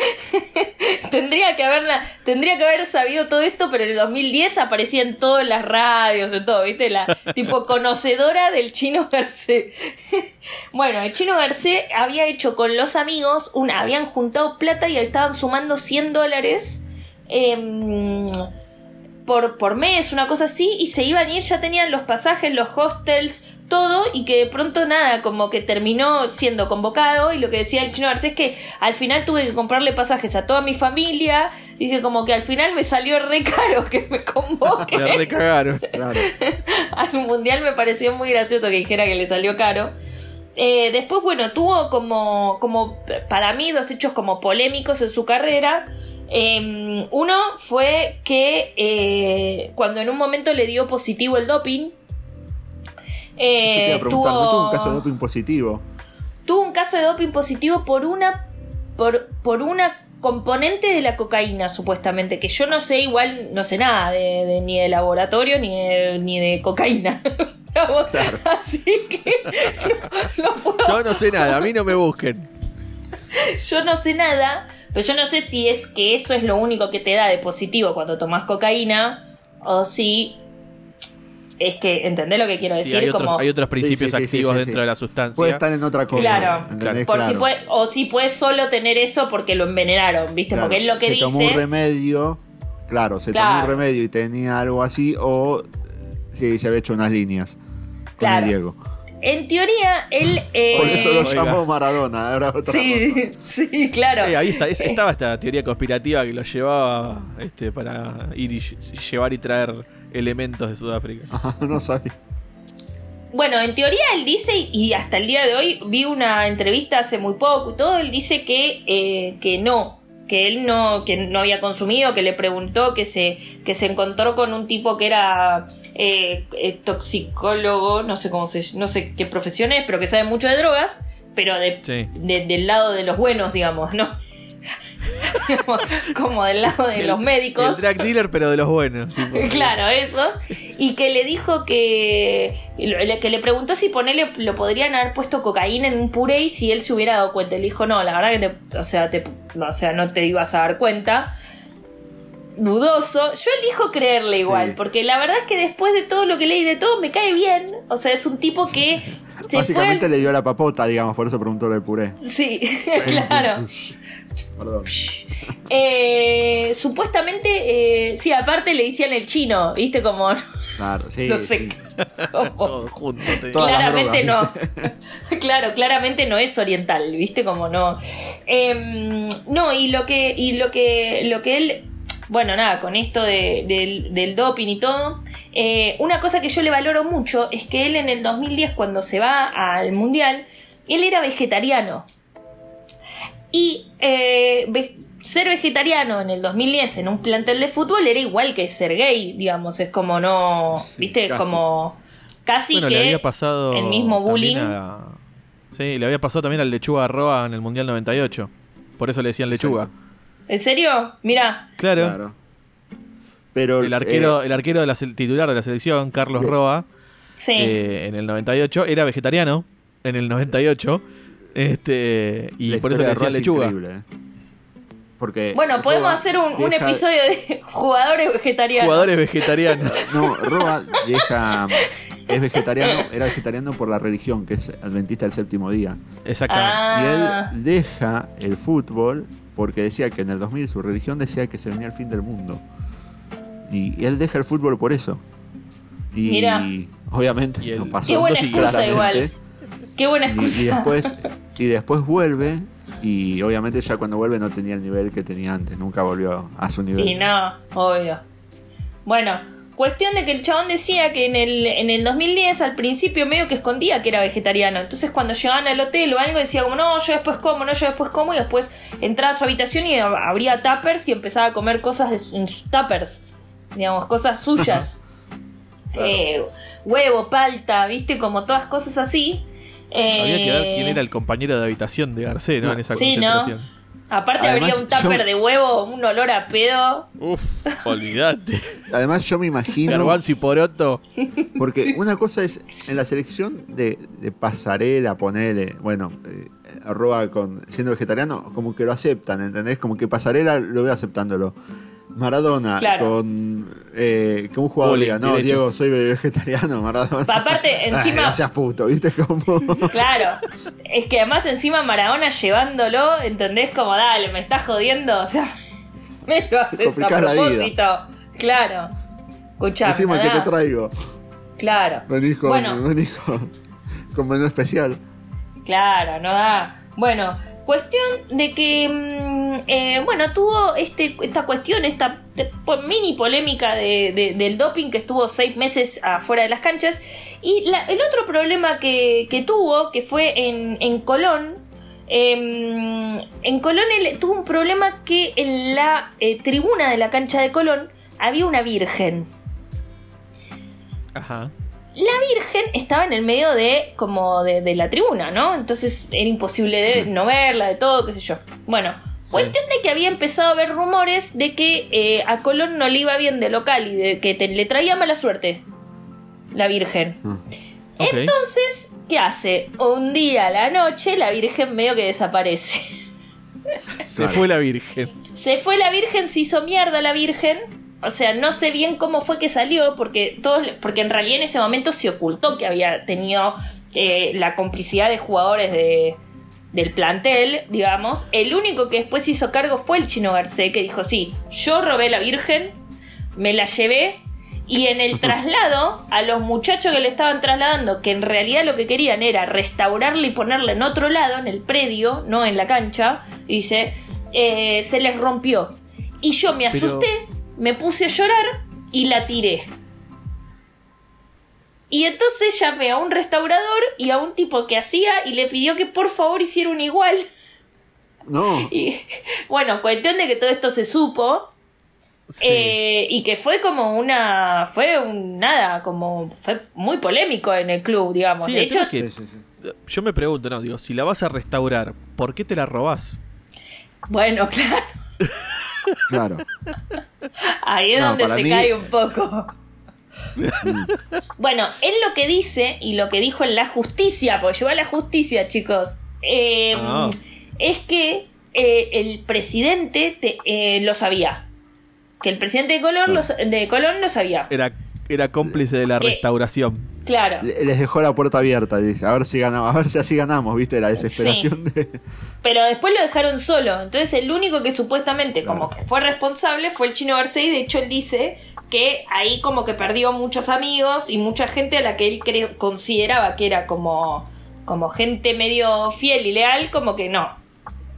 [laughs] tendría que haberla, tendría que haber sabido todo esto, pero en el 2010 aparecía en todas las radios, en todo, ¿viste? La [laughs] tipo conocedora del chino Garcés. bueno, el chino Garcés había hecho con los amigos, una, habían juntado plata y estaban sumando 100 dólares. em, por, por mes, una cosa así, y se iban a ir, ya tenían los pasajes, los hostels, todo, y que de pronto nada, como que terminó siendo convocado, y lo que decía el chino Garcés es que al final tuve que comprarle pasajes a toda mi familia, dice como que al final me salió re caro que me Le convoquen [laughs] recagaron. Claro. [laughs] al mundial me pareció muy gracioso que dijera que le salió caro. Eh, después, bueno, tuvo como, como, para mí, dos hechos como polémicos en su carrera. Eh, uno fue que eh, cuando en un momento le dio positivo el doping, Eso te iba eh, a ¿no tuvo un tuvo, caso de doping positivo? tuvo un caso de doping positivo por una, por, por una componente de la cocaína, supuestamente, que yo no sé, igual no sé nada de, de- ni de laboratorio ni de, ni de cocaína. [laughs] Así que [laughs] no, no puedo- Yo no sé nada, a mí no me busquen. yo no sé nada, pero yo no sé si es que eso es lo único que te da de positivo cuando tomas cocaína o si es que, ¿entendés lo que quiero Sí, decir? hay, otros, Como, hay otros principios sí, sí, sí, activos sí, dentro sí. de la sustancia. Puede estar en otra cosa. Claro. por si puede, o si puedes solo tener eso porque lo envenenaron, ¿viste? Claro, Porque es lo que se dice. tomó un remedio, claro, se tomó un remedio y tenía algo así, o sí, se había hecho unas líneas con Claro. el Diego. En teoría, él. eh, Por eso lo llamó Maradona. Ahora otra cosa. Sí, [laughs] sí, claro. Eh, ahí está, es- estaba esta teoría conspirativa que lo llevaba este, para ir y lle- llevar y traer elementos de Sudáfrica. Ajá, [laughs] no sabía. Bueno, en teoría él dice, y hasta el día de hoy vi una entrevista hace muy poco y todo, él dice que, eh, que no, que él no, que no había consumido, que le preguntó, que se, que se encontró con un tipo que era eh, eh, toxicólogo, no sé cómo se, no sé qué profesión es, pero que sabe mucho de drogas, pero de, Sí. de- del lado de los buenos, digamos, ¿no? [laughs] Como del lado de los médicos. El drag dealer, pero de los buenos. tipo. [laughs] Claro, esos. Y que le dijo que. le- Que le preguntó si ponerle. Lo podrían haber puesto cocaína en un puré y si él se hubiera dado cuenta. Le dijo, no, la verdad que te. O sea, te, o sea no te ibas a dar cuenta. Dudoso. Yo elijo creerle igual. Sí. Porque la verdad es que después de todo lo que leí de todo, me cae bien. O sea, es un tipo que. [laughs] Se Básicamente fue. le dio la papota, digamos, por eso preguntó lo de puré. Sí, claro. Perdón. Eh, supuestamente, eh, sí, aparte le decían el chino, ¿viste? Como. Claro, sí. [laughs] no sé. sí. como- [laughs] Todo junto. te digo. Todas las claramente no. [laughs] claro, claramente no es oriental, ¿viste? Como no. Em, no, y lo que. Y lo que. Lo que él. Bueno, nada, con esto de- del, del doping y todo. eh, una cosa que yo le valoro mucho es que él en el 2010, cuando se va al mundial, él era vegetariano. Y eh, ve- ser vegetariano en el 2010 en un plantel de fútbol era igual que ser gay, digamos. Es como no. Sí, ¿Viste? casi. Como. Casi Bueno, que. le había pasado. el mismo bullying. a- Sí, le había pasado también al Lechuga Roa en el Mundial 98. Por eso le decían Lechuga. ¿En serio? Mira. Claro. Claro. Pero El arquero, eh, el arquero de la titular de la selección, Carlos. Roa, Sí. eh, en el 98, era vegetariano en el 98. Este, y la por eso le de Roa decían es lechuga. increíble, eh. Porque Bueno, podemos Roa hacer un, episodio de [laughs] jugadores vegetarianos. Jugadores vegetarianos. [laughs] No, Roa deja. Es vegetariano, era vegetariano por la religión, que es adventista del séptimo día. Exactamente. Ah. Y él deja el fútbol porque decía que en el 2000 su religión decía que se venía el fin del mundo. Y, y él deja el fútbol por eso. Y Mira. obviamente Y el- no pasó. Qué buena excusa claramente. igual. Qué buena excusa. y después y después vuelve y obviamente ya cuando vuelve no tenía el nivel que tenía antes, nunca volvió a su nivel. Y no, obvio. Bueno, cuestión de que el chabón decía que en el, en el 2010 al principio medio que escondía que era vegetariano. Entonces cuando llegaban al hotel o algo decía como no, yo después como, no, yo después como y después entraba a su habitación y ab- abría tuppers y empezaba a comer cosas de en sus tuppers. Digamos, cosas suyas. [laughs] Eh, huevo, palta, viste, como todas cosas así. Había que ver Eh, quién era el compañero de habitación de Garcés, ¿no? En esa Sí, ¿no? concentración. Aparte Además, habría un tupper yo- de huevo, un olor a pedo. Uf, olvídate. Además yo me imagino Garbanzo y poroto. porque una cosa es en la selección de, de pasarela, ponerle, bueno, eh, arroba con siendo vegetariano, como que lo aceptan, ¿entendés? Como que pasarela lo veo aceptándolo. Maradona Claro. con eh, que un jugador diga, no, derecho. Diego, soy vegetariano, Maradona. Aparte, [laughs] Ay, encima- gracias puto, ¿viste cómo? [laughs] Claro, es que además encima Maradona llevándolo, ¿entendés? Como dale, me estás jodiendo, o sea, [laughs] me lo haces a propósito. Claro, escuchame. Encima que te traigo. Claro. Venís con, Bueno, venís con, con menú especial. Claro, no da. Bueno, cuestión de que, mm, eh, bueno, tuvo este, esta cuestión, esta mini polémica de- de- del doping que estuvo seis meses afuera de las canchas. Y la- el otro problema que, que tuvo, que fue en, en Colón, em, en Colón él tuvo un problema que en la eh, tribuna de la cancha de Colón había una virgen. Ajá. La Virgen estaba en el medio de como de, de la tribuna, ¿no? Entonces era imposible de no verla, de todo, qué sé yo. Bueno, cuestión de que había empezado a haber rumores de que eh, a Colón no le iba bien de local y de que te- le traía mala suerte la Virgen. Ok. Entonces, ¿qué hace? Un día a la noche la Virgen medio que desaparece. Se fue la Virgen. Se fue la Virgen, se hizo mierda la Virgen. O sea, no sé bien cómo fue que salió, porque todos, porque en realidad en ese momento se ocultó que había tenido eh, la complicidad de jugadores de, del plantel, digamos. El único que después hizo cargo fue el Chino Garcés, que dijo, sí, yo robé la Virgen, me la llevé, y en el [laughs] traslado, a los muchachos que le estaban trasladando, que en realidad lo que querían era restaurarla y ponerla en otro lado, en el predio, no en la cancha, dice, eh, se les rompió. Y yo me Pero- asusté, me puse a llorar y la tiré. Y entonces llamé a un restaurador y a un tipo que hacía y le pidió que por favor hiciera un igual. No, [laughs] Y bueno, cuestión de que todo esto se supo. Sí. Eh, y que fue como una. Fue un. Nada, como. Fue muy polémico en el club, digamos. Sí, de hecho, tema es Sí, sí, sí. Yo me pregunto, no, digo, si la vas a restaurar, ¿por qué te la robás? bueno, [laughs] claro. Claro. Ahí es No, donde se mí- cae un poco. bueno, él lo que dice y lo que dijo en la justicia, porque llegó a la justicia, chicos, eh, Ah. es que eh, el presidente te- eh, lo sabía. Que el presidente de Colón, lo, de Colón lo sabía. Era, era cómplice de la ¿Qué? restauración. Claro. Le- Les dejó la puerta abierta, dice, a ver si ganamos, a ver si así ganamos, ¿viste? La desesperación de. Pero después lo dejaron solo. Entonces el único que supuestamente Claro. como que fue responsable fue el chino Garcés. Y de hecho él dice que ahí como que perdió muchos amigos y mucha gente a la que él cre- consideraba que era como, como gente medio fiel y leal, como que no.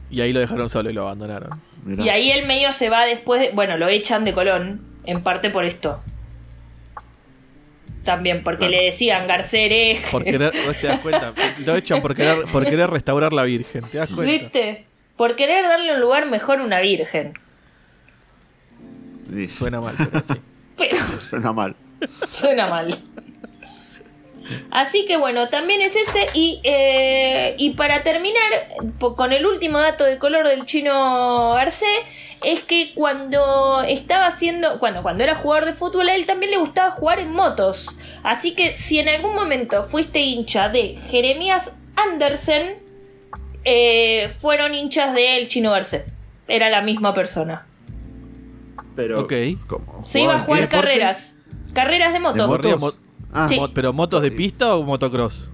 Y ahí lo dejaron solo y lo abandonaron. Mirá. Y ahí el medio se va después de... Bueno, lo echan de Colón, en parte por esto. También, porque Claro. le decían Garcés hereje. Por querer, [laughs] ¿vos ¿te das cuenta? Lo echan por querer, por querer restaurar la Virgen, ¿te das cuenta? ¿Viste? Por querer darle un lugar mejor a una virgen. Suena mal, pero sí. [laughs] Pero... Suena mal. Suena mal. Así que bueno, también es ese. Y, eh, y para terminar con el último dato de color del chino Arce, es que cuando estaba haciendo, cuando, cuando era jugador de fútbol, a él también le gustaba jugar en motos. Así que si en algún momento fuiste hincha de Jeremías Andersen, eh, fueron hinchas del chino Arce. era la misma persona. Pero. Ok. ¿cómo? Se iba a ¿Qué jugar deporte? carreras. Carreras de. ¿De motos? mo- Ah, Sí. ¿Pero motos de pista o motocross?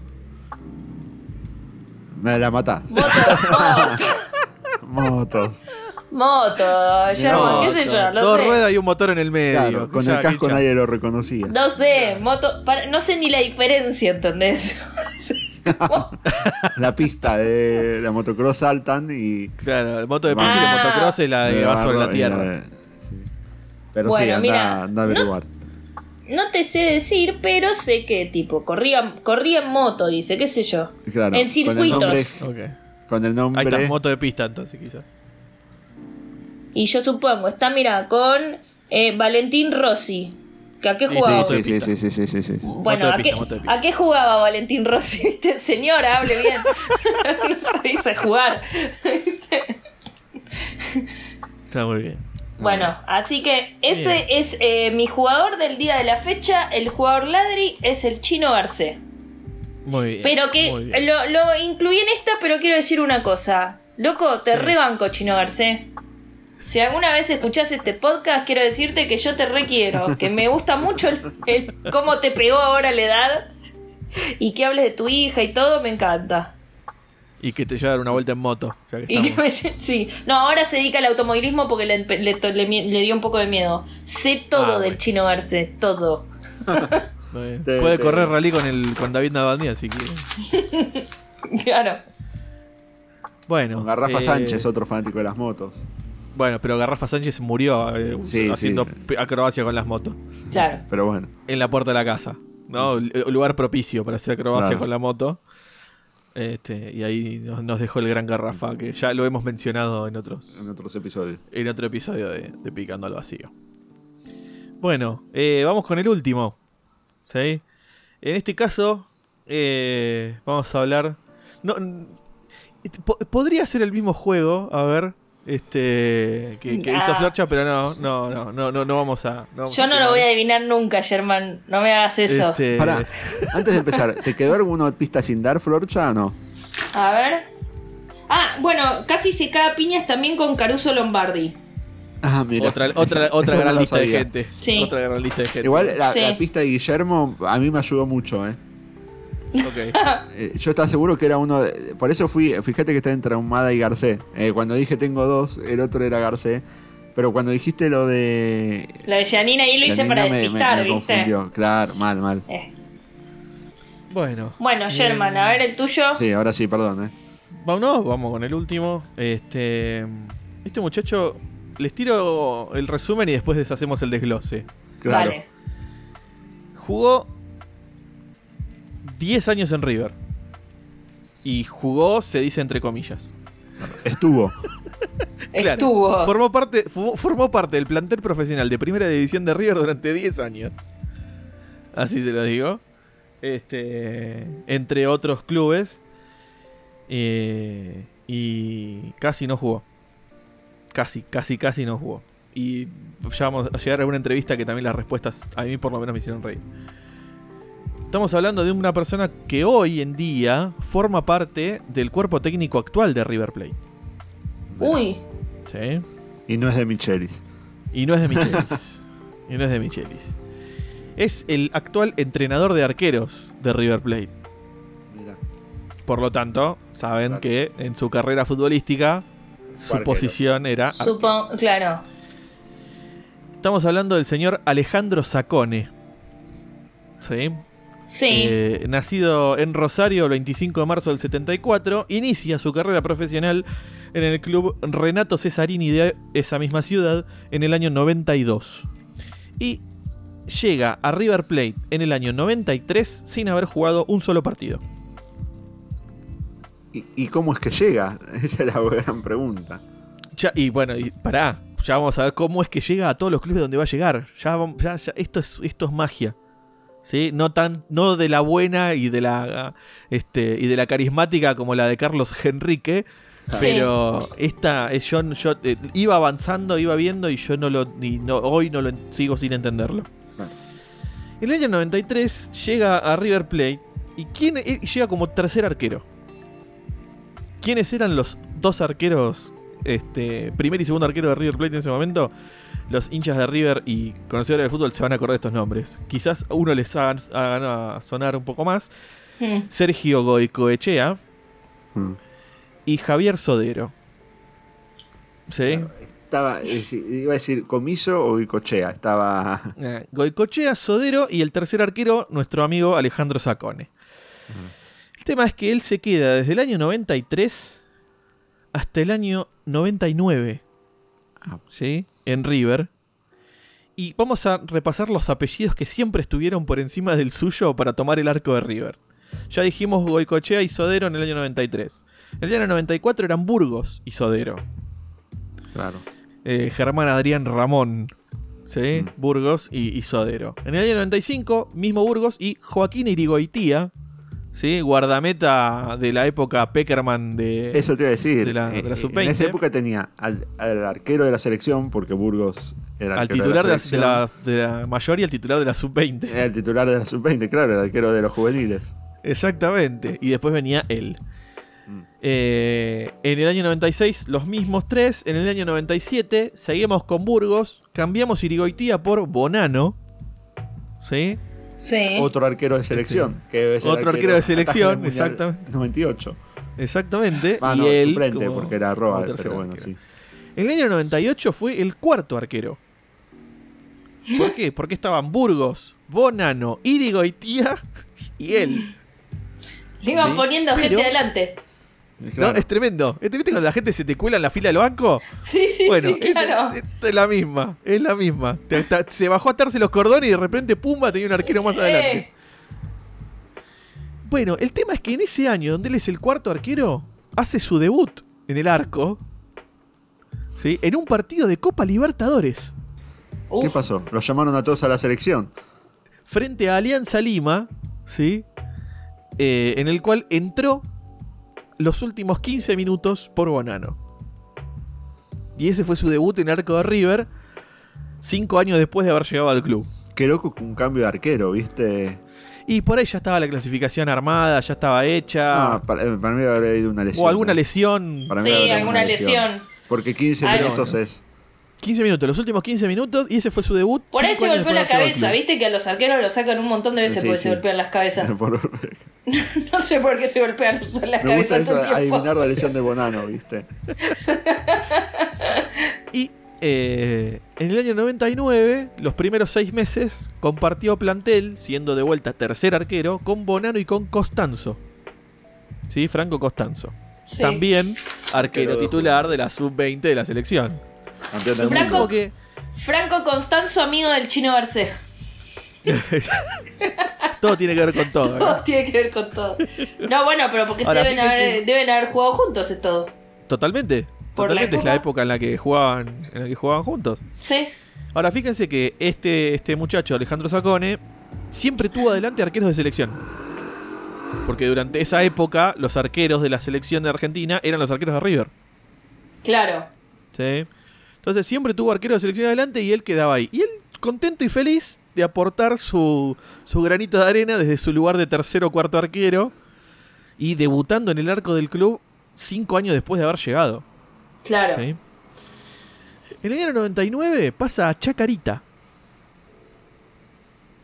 me la matás. Moto, moto, Motos. [laughs] moto, Sherman, qué sé yo, lo Dos sé. ruedas y un motor en el medio. Claro, con Ya, el casco nadie lo reconocía. No sé, moto, para- no sé ni la diferencia, ¿entendés? [laughs] La pista de la motocross saltan y. Claro, el moto de Ah. pista y el motocross es la que va sobre la tierra. de- sí. Pero Bueno, sí, anda, mira, anda a no- averiguar. No te sé decir, pero sé que tipo corría, corría en moto, dice, qué sé yo. Claro, en con el circuitos. nombre-. Con el nombre. Ahí está, moto de pista entonces quizás. Y yo supongo, está, mira, con eh, Valentín Rossi. ¿Que ¿A qué jugaba? Sí, sí, sí, sí, sí, sí, sí. Bueno, ¿a, qué, moto de pista. ¿a qué jugaba Valentín Rossi? ¿Viste? Señora, hable bien. [laughs] no se dice jugar. Está muy bien. bueno, así que ese Bien. es eh, mi jugador del día de la fecha. El jugador ladri es el chino Garcé. Muy bien. Pero que muy bien. lo, lo incluí en esta, pero quiero decir una cosa. Loco, te Sí. rebanco, Chino Garcé. Si alguna vez escuchás este podcast, quiero decirte que yo te requiero. Que me gusta mucho el, el cómo te pegó ahora la edad. Y que hables de tu hija y todo, me encanta. Y que te lleva a dar una vuelta en moto. Ya que Y que estamos. me lle- sí. No, ahora se dedica al automovilismo porque le, le- le- le dio un poco de miedo. Sé todo Ah, del bueno. Chino Garcé, todo. [laughs] Puede correr rally con el con David Navaldía si quiere. [laughs] Claro. Bueno. Con Garrafa eh, Sánchez, otro fanático de las motos. Bueno, pero Garrafa Sánchez murió eh, Sí, haciendo sí. acrobacia con las motos. Claro. Pero bueno. En la puerta de la casa. ¿No? Un lugar propicio para hacer acrobacia Claro. con la moto. Este, y ahí nos, nos dejó el gran Garrafa, que ya lo hemos mencionado en otros, En otros episodios. en otro episodio de, de Picando al Vacío. Bueno, eh, vamos con el último. ¿sí? En este caso, eh, vamos a hablar. No, po- podría ser el mismo juego, a ver. Este. Que, que hizo Ah. Florcha, pero no, no, no, no, no, no vamos a. no vamos Yo no lo voy a adivinar nunca, Germán. No me hagas eso. Este, Pará, antes de empezar, ¿te quedó alguna pista sin dar, Florcha o no? A ver. Ah, bueno, casi se cae a piñas también con Caruso Lombardi. Ah, mira. Otra, otra, Esa- otra esa gran lista de gente. Sí. Otra gran lista de gente. Igual la, Sí. la pista de Guillermo a mí me ayudó mucho, ¿eh? Ok. [laughs] Eh, Yo estaba seguro que era uno. de- por eso fui. Fíjate que está entre Ahumada y Garcé. Eh, cuando dije tengo dos, el otro era Garcé. Pero cuando dijiste lo de. La de Janina ahí lo hice para me- me- despistar, me ¿viste? confundió. Claro, mal, mal. Eh. Bueno. Bueno, Germán, a ver el tuyo. Sí, ahora sí, perdón, ¿eh? Vamos, vamos con el último. Este. Este muchacho. Les tiro el resumen y después deshacemos el desglose. Claro. Vale. Jugó 10 años en River. Y jugó, se dice entre comillas. Estuvo. [laughs] Claro, Estuvo. Formó parte, formó parte del plantel profesional de primera división de River durante 10 años. Así se lo digo. Este, entre otros clubes. Eh, y casi no jugó. Casi, casi, casi no jugó. Y ya vamos a llegar a una entrevista que también las respuestas a mí por lo menos me hicieron reír. Estamos hablando de una persona que hoy en día forma parte del cuerpo técnico actual de River Plate. Uy, ¿Sí? Y no es de Michelis. Y no es de [laughs] Michelis. y no es de Michelis. Es el actual entrenador de arqueros de River Plate. Mira. Por lo tanto, saben Claro. que en su carrera futbolística su arquero. posición era. supongo, claro. Estamos hablando del señor Alejandro Sacone. ¿Sí? Sí. Eh, nacido en Rosario el 25 de marzo del 74, inicia su carrera profesional en el club Renato Cesarini de esa misma ciudad en el año 92. Y llega a River Plate en el año 93 sin haber jugado un solo partido. ¿Y, y cómo es que llega? [laughs] Esa es la gran pregunta. Ya- y bueno, y pará, ya vamos a ver cómo es que llega a todos los clubes donde va a llegar. Ya, vam- ya- ya- esto, es, esto es magia. ¿Sí? No, tan, no de la buena y de la, este, y de la carismática como la de Carlos Henrique, Sí. pero esta es yo, yo eh, iba avanzando, iba viendo y yo no lo y no, hoy no lo sigo sin entenderlo. En el año 93 llega a River Plate y quién eh, llega como tercer arquero. ¿Quiénes eran los dos arqueros este, primer y segundo arquero de River Plate en ese momento, los hinchas de River y conocedores de fútbol se van a acordar de estos nombres. Quizás a uno les hagan, hagan a sonar un poco más. Hmm. Sergio Goicoechea Mm. y Javier Sodero. ¿Sí? Estaba, es decir, iba a decir comiso o bicochea. Estaba. [laughs] Eh, Goicochea, Sodero y el tercer arquero, nuestro amigo Alejandro Sacone. El tema es que él se queda desde el año 93 hasta el año 99, Ah, ¿sí? En River. Y vamos a repasar los apellidos que siempre estuvieron por encima del suyo para tomar el arco de River. Ya dijimos Goicochea y Sodero en el año 93. En el año 94 eran Burgos y Sodero. claro. eh, Germán Adrián Ramón, ¿sí? Mm. Burgos y, y Sodero. En el año 95, mismo Burgos y Joaquín Irigoitía, ¿sí? guardameta de la época Peckerman de... Eso te iba a decir. de la- de la Eh, sub-20. En esa época tenía al, al arquero de la selección, porque Burgos era al titular de la, de, la, de la mayor y al titular de la sub-20. Era el titular de la sub-20, claro, el arquero de los juveniles. Exactamente. Y después venía él. Mm. Eh, en el año 96, los mismos tres. En el año 97, seguimos con Burgos. Cambiamos Irigoitía por Bonano. ¿Sí? Sí. Otro arquero de selección. Que Otro arquero de selección, exactamente. 98. Exactamente. Ah, y no, él suplente, como- porque era Roa, pero bueno, arquero. sí. En el año 98 fue el cuarto arquero. ¿Por qué? Porque estaban Burgos, Bonano, Irigoitía y él. Le iban Sí, poniendo gente adelante. Claro. No, es tremendo. ¿Este- ¿Viste cuando la gente se te cuela en la fila del banco? Sí, sí, bueno, sí, este- claro. es la misma. Es la misma. Te- ta- se bajó a atarse los cordones y de repente, pumba, tenía un arquero más adelante. Eh, Bueno, el tema es que en ese año, donde él es el cuarto arquero, hace su debut en el arco. ¿sí? En un partido de Copa Libertadores. uf. ¿Qué pasó? Los llamaron a todos a la selección. frente a Alianza Lima, ¿sí? Eh, en el cual entró los últimos 15 minutos por Bonano. Y ese fue su debut en arco de River, cinco años después de haber llegado al club. Qué loco un cambio de arquero, ¿viste? Y por ahí ya estaba la clasificación armada, ya estaba hecha. Ah, para, eh, para mí habría habido una lesión. o alguna lesión. Para mí Sí, alguna una lesión. Porque 15 Ay, minutos bueno. es. 15 minutos, los últimos 15 minutos, y ese fue su debut. Por ahí se golpeó la cabeza, viste que a los arqueros los sacan un montón de veces Sí, porque sí. se golpean las cabezas. [laughs] Por- [laughs] No sé por qué se golpean las Me gusta cabezas eso, el tiempo. adivinar la lesión de Bonano, ¿viste? [laughs] Y eh, en el año 99, los primeros seis meses, compartió plantel, siendo de vuelta tercer arquero, con Bonano y con Costanzo. ¿Sí? Franco Costanzo. Sí. También arquero titular de la sub-20 de la selección. Campeón del Franco- mundo. Como que Franco Constanzo, amigo del chino Garcés. [laughs] todo tiene que ver con todo. ¿eh? Todo tiene que ver con todo. No, bueno, pero porque se deben haber, deben haber jugado juntos es todo. Totalmente. La Totalmente es la época. época en la que jugaban, en la que jugaban juntos. Sí. Ahora fíjense que este, este muchacho, Alejandro Sacone, siempre tuvo adelante arqueros de selección. Porque durante esa época los arqueros de la selección de Argentina eran los arqueros de River. Claro. ¿sí? Entonces siempre tuvo arqueros de selección adelante y él quedaba ahí. Y él contento y feliz de aportar su, su granito de arena desde su lugar de tercero o cuarto arquero y debutando en el arco del club cinco años después de haber llegado. Claro. ¿sí? En el año 99 pasa a Chacarita.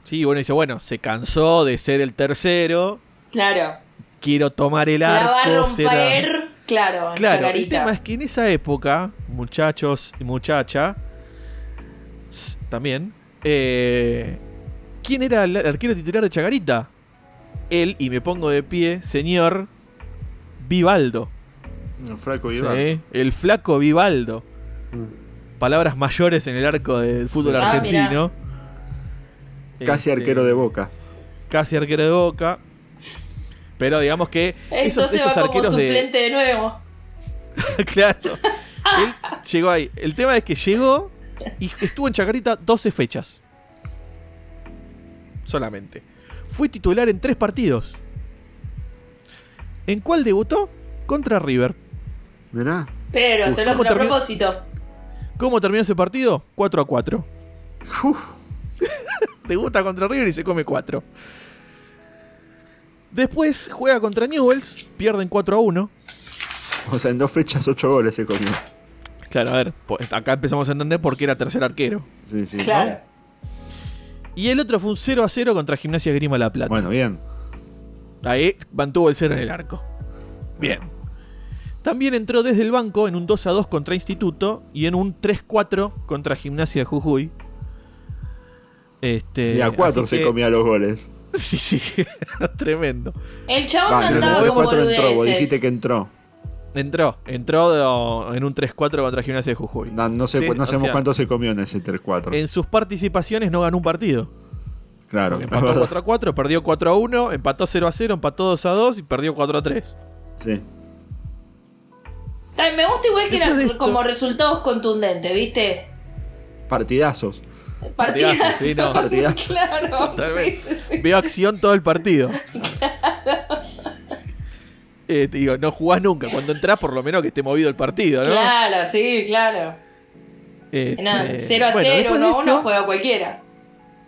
Sí, bueno, dice, bueno, se cansó de ser el tercero, Claro. quiero tomar el La va a arco. ser Claro, Claro, el Chacarita. tema es que en esa época, muchachos y muchacha, también, eh, ¿quién era el arquero titular de Chacarita? Él, y me pongo de pie, señor Vivaldo. Un Franco Vivar. ¿sí? El flaco Vivaldo. Palabras mayores en el arco del fútbol Sí. Ah, argentino. Casi Este, arquero de boca. Casi arquero de boca. Pero digamos que Esto esos, se esos va como arqueros de. suplente de nuevo. [laughs] claro. Él llegó ahí. El tema es que llegó y estuvo en Chacarita 12 fechas. Solamente. Fue titular en tres partidos. ¿En cuál debutó? Contra River. Mirá. Pero Uf, se lo ¿cómo hacen a terminó? propósito. ¿Cómo terminó ese partido? 4 a 4. Uf, [laughs] Debuta contra River y se come 4. Después juega contra Newells, pierden 4 a 1. o sea, en dos fechas, ocho goles se comió. Claro, a ver, pues acá empezamos a entender por qué era tercer arquero. Sí, sí. Claro. Y el otro fue un 0 a 0 contra Gimnasia Grima La Plata. Bueno, bien. Ahí mantuvo el 0 en el arco. Bien. También entró desde el banco en un 2 a 2 contra Instituto y en un 3-4 contra Gimnasia de Jujuy. Este, Y a cuatro así se que- comía los goles. [laughs] Sí, sí, tremendo. El chabón Va, no andaba con 4 entró, vos dijiste que entró. Entró, entró en un 3-4 contra Gimnasia de Jujuy. No, no sé, no o sabemos sea, cuánto se comió en ese 3-4. En sus participaciones no ganó un partido. Claro, Empató verdad. 4 a 4, perdió 4 a 1, empató 0 a 0, empató 2 a 2 y perdió 4 a 3. Sí. También Me gusta igual que eran como resultados contundentes, ¿viste? Partidazos. Partidas. Partidazo, sí, [laughs] no. Partidazo. claro. Totalmente. Sí, sí, sí. Veo acción todo el partido. Eh, te digo, no jugás nunca. Cuando entrás, por lo menos que esté movido el partido, ¿no? Claro, sí, claro. Este, Nada, 0 a bueno, 0, después de 1 a 1 esto, juega cualquiera.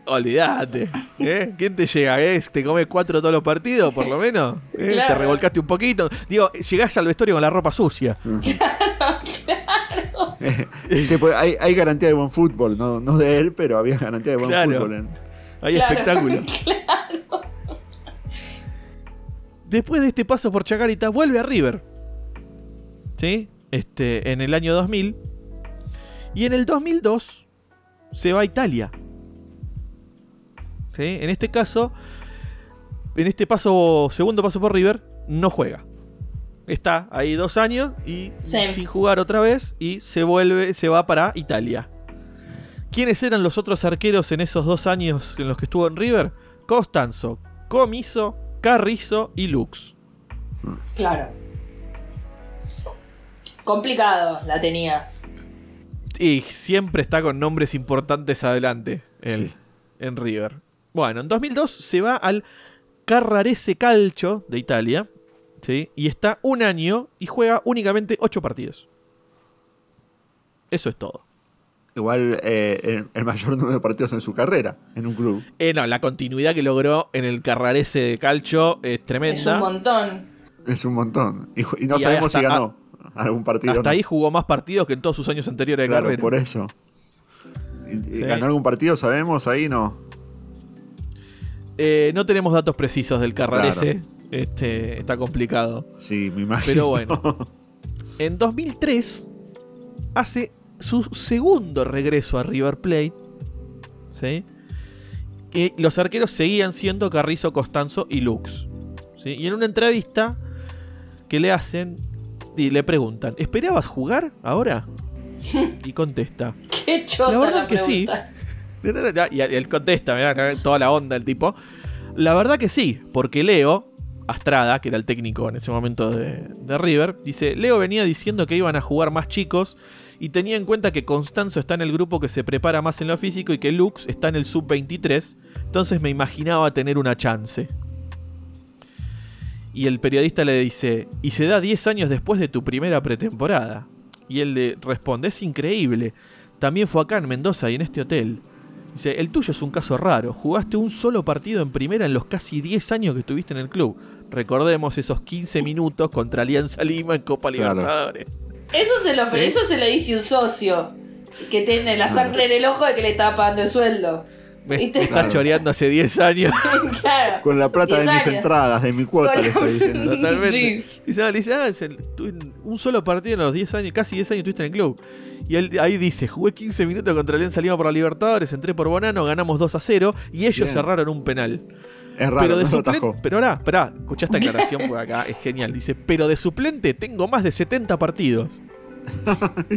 Olvídate. ¿eh? ¿Quién te llega? ¿eh? ¿Te comes cuatro todos los partidos, por lo menos? ¿Eh? Claro. ¿Te revolcaste un poquito? Digo, llegás al vestuario con la ropa sucia. [laughs] Puede- hay, hay garantía de buen fútbol, no, no de él, pero había garantía de buen Claro. fútbol. En... Hay Claro, espectáculo. [laughs] Después de este paso por Chacarita, vuelve a River. ¿Sí? Este, en el año 2000. Y en el 2002 se va a Italia. ¿Sí? En este caso, en este paso, segundo paso por River, no juega. Está ahí dos años y Sí. sin jugar otra vez y se vuelve, se va para Italia. ¿Quiénes eran los otros arqueros en esos dos años en los que estuvo en River? Costanzo, Comiso, Carrizo y Lux. Claro. Complicado la tenía. Y siempre está con nombres importantes adelante él, Sí. en River. Bueno, en 2002 se va al Carrarese Calcio de Italia. ¿Sí? Y está un año y juega únicamente ocho partidos. Eso es todo. Igual eh, el, el mayor número de partidos en su carrera, en un club. Eh, no, la continuidad que logró en el Carrarese Calcio es tremenda. Es un montón. Es un montón. Y, no Y sabemos hasta- si ganó algún partido. Hasta no. ahí jugó más partidos que en todos sus años anteriores de Claro, carrera. por eso. Y- Sí. ¿Ganó algún partido? ¿Sabemos? Ahí no. Eh, no tenemos datos precisos del Carrarese. Este, está complicado. Sí, me imagino. Pero bueno. En 2003 hace su segundo regreso a River Plate. ¿sí? Y los arqueros seguían siendo Carrizo, Costanzo y Lux. ¿sí? Y en una entrevista que le hacen y le preguntan, ¿esperabas jugar ahora? Y contesta, [laughs] Qué chota La la, verdad que sí. y él contesta, mirá, toda la onda el tipo. La verdad que sí, porque Leo, Astrada, que era el técnico en ese momento de, de River, dice, Leo venía diciendo que iban a jugar más chicos y tenía en cuenta que Constanzo está en el grupo que se prepara más en lo físico y que Lux está en el sub-23, entonces me imaginaba tener una chance. Y el periodista le dice, y se da 10 años después de tu primera pretemporada. Y él le responde, es increíble. También fue acá en Mendoza y en este hotel. Dice, el tuyo es un caso raro. Jugaste un solo partido en primera en los casi 10 años que estuviste en el club. Recordemos esos 15 minutos contra Alianza Lima en Copa Claro. Libertadores. Eso se lo, Sí. eso se lo dice un socio que tiene la sangre en el ojo de que le estaba pagando el sueldo. Me ¿Viste? está Claro. choreando hace 10 años. [laughs] claro. Con la plata de 10 mis entradas, de mi cuota, Con- le estoy diciendo. Totalmente. Sí. Dice, ah, le dice, ah, un solo partido en los 10 años, casi 10 años estuviste en el club. Y él ahí dice, jugué 15 minutos contra Alianza Lima por la Libertadores, entré por Bonano, ganamos 2 a 0 y ellos Bien. cerraron un penal. Es raro, pero de no suplente, atajó. pero ahora, esperá, escuchá esta aclaración porque acá es genial. Dice, pero de suplente tengo más de 70 partidos. [laughs]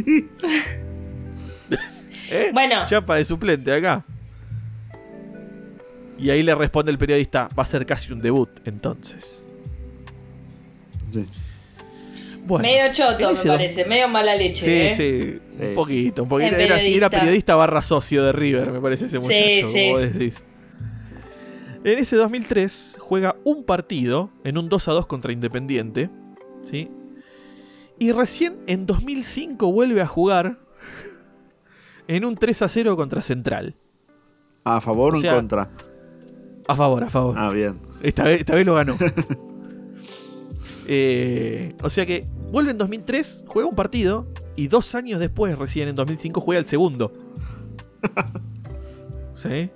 ¿Eh? Bueno. Chapa de suplente acá. Y ahí le responde el periodista, va a ser casi un debut entonces. Sí. Bueno, medio choto, me parece. Medio mala leche. Sí, ¿eh? sí, Sí. un poquito, un poquito. Era, sí, era periodista. barra socio de River, me parece ese Sí, muchacho, sí. vos decís. En ese 2003 juega un partido en un 2 a 2 contra Independiente, ¿sí? Y recién en 2005 vuelve a jugar en un 3 a 0 contra Central. ¿A favor o, en contra? A favor, a favor. Ah, bien. Esta vez, esta vez lo ganó. [laughs] Eh, o sea que vuelve en 2003, juega un partido y dos años después, recién en 2005, juega el segundo. [laughs] ¿Sí?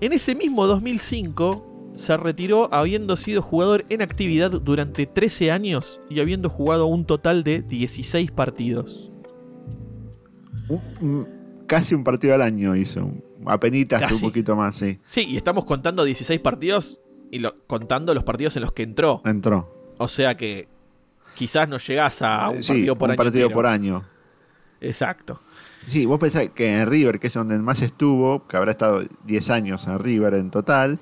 En ese mismo 2005 se retiró habiendo sido jugador en actividad durante 13 años y habiendo jugado un total de 16 partidos. Un- un- casi un partido al año hizo. Apenitas, Casi. un poquito más, sí. Sí, y estamos contando 16 partidos y lo- contando los partidos en los que entró. Entró. O sea que quizás no llegás a un sí, partido por un año. partido entero. por año. Exacto. Sí, vos pensás que en River, que es donde más estuvo, que habrá estado 10 años en River en total,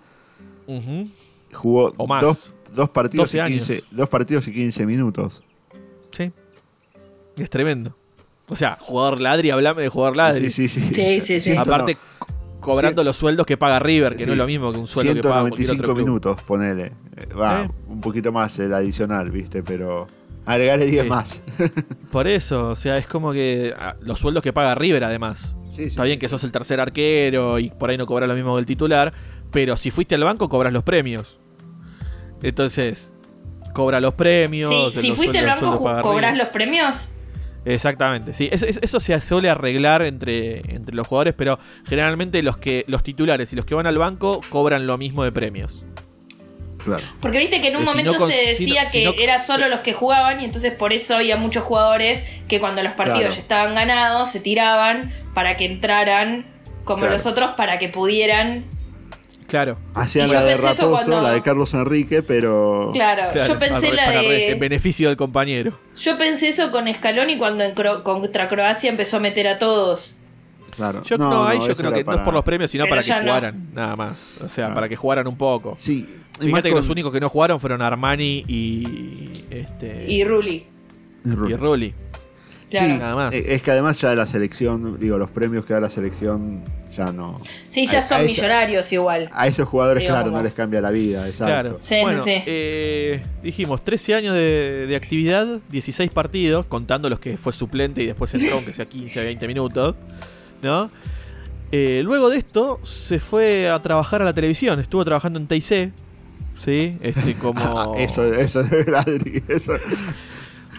jugó O más. Dos, dos partidos 12 y años. 15, dos partidos y 15 minutos. Sí. Es tremendo. O sea, jugador ladri, hablame de jugador ladri. Sí, sí, sí. Sí, sí, sí. Aparte, no, cobrando los sueldos que paga River, que Sí. no es lo mismo que un sueldo que paga cualquier 195 otro club. minutos, ponele. Eh, Va, ¿Eh? un poquito más el adicional, viste, pero agregarle 10 Sí. más. [laughs] Por eso, o sea, es como que ah, los sueldos que paga River además. Sí, sí, Está bien que sos el tercer arquero y por ahí no cobras lo mismo que el titular, pero si fuiste al banco cobras los premios. Entonces, cobra los premios. Sí, los si fuiste al banco, sueldos paga ju- ¿cobrás River. los premios? Exactamente, sí. Es- es- eso se suele arreglar entre, entre los jugadores, pero generalmente los que los titulares y los que van al banco cobran lo mismo de premios. Claro. Porque viste que en un si momento no se si no- decía si que no- era solo los que jugaban y entonces por eso había muchos jugadores que cuando los partidos Claro. ya estaban ganados se tiraban para que entraran como Claro. los otros para que pudieran. Claro. Hacían la de Raposo, cuando- la de Carlos Enrique, pero. Claro, claro, yo pensé la re- en de. beneficio del compañero. Yo pensé eso con Scaloni cuando en Cro- contra Croacia empezó a meter a todos. Claro. Yo no, ahí yo creo que no es por los premios, sino Pero para que no. jugaran, nada más. O sea, Claro. para que jugaran un poco. Sí. y Fíjate que los únicos que no jugaron fueron Armani y este Y Rulli. y Rulli. Claro. Sí, Nada más. eh, Es que además ya la selección, digo, los premios que da la selección ya no. Sí, ya A- son a esa- millonarios igual. A esos jugadores, Digamos, claro, no les cambia la vida, exacto. Claro. Sí, bueno, sí. eh, dijimos 13 años de, de actividad, 16 partidos, contando los que fue suplente y después entró, aunque sea 15 20 minutos, ¿no? Eh, luego de esto se fue a trabajar a la televisión, estuvo trabajando en TIC, ¿sí? Este, [laughs] como... Ah, eso, eso es Adri, eso.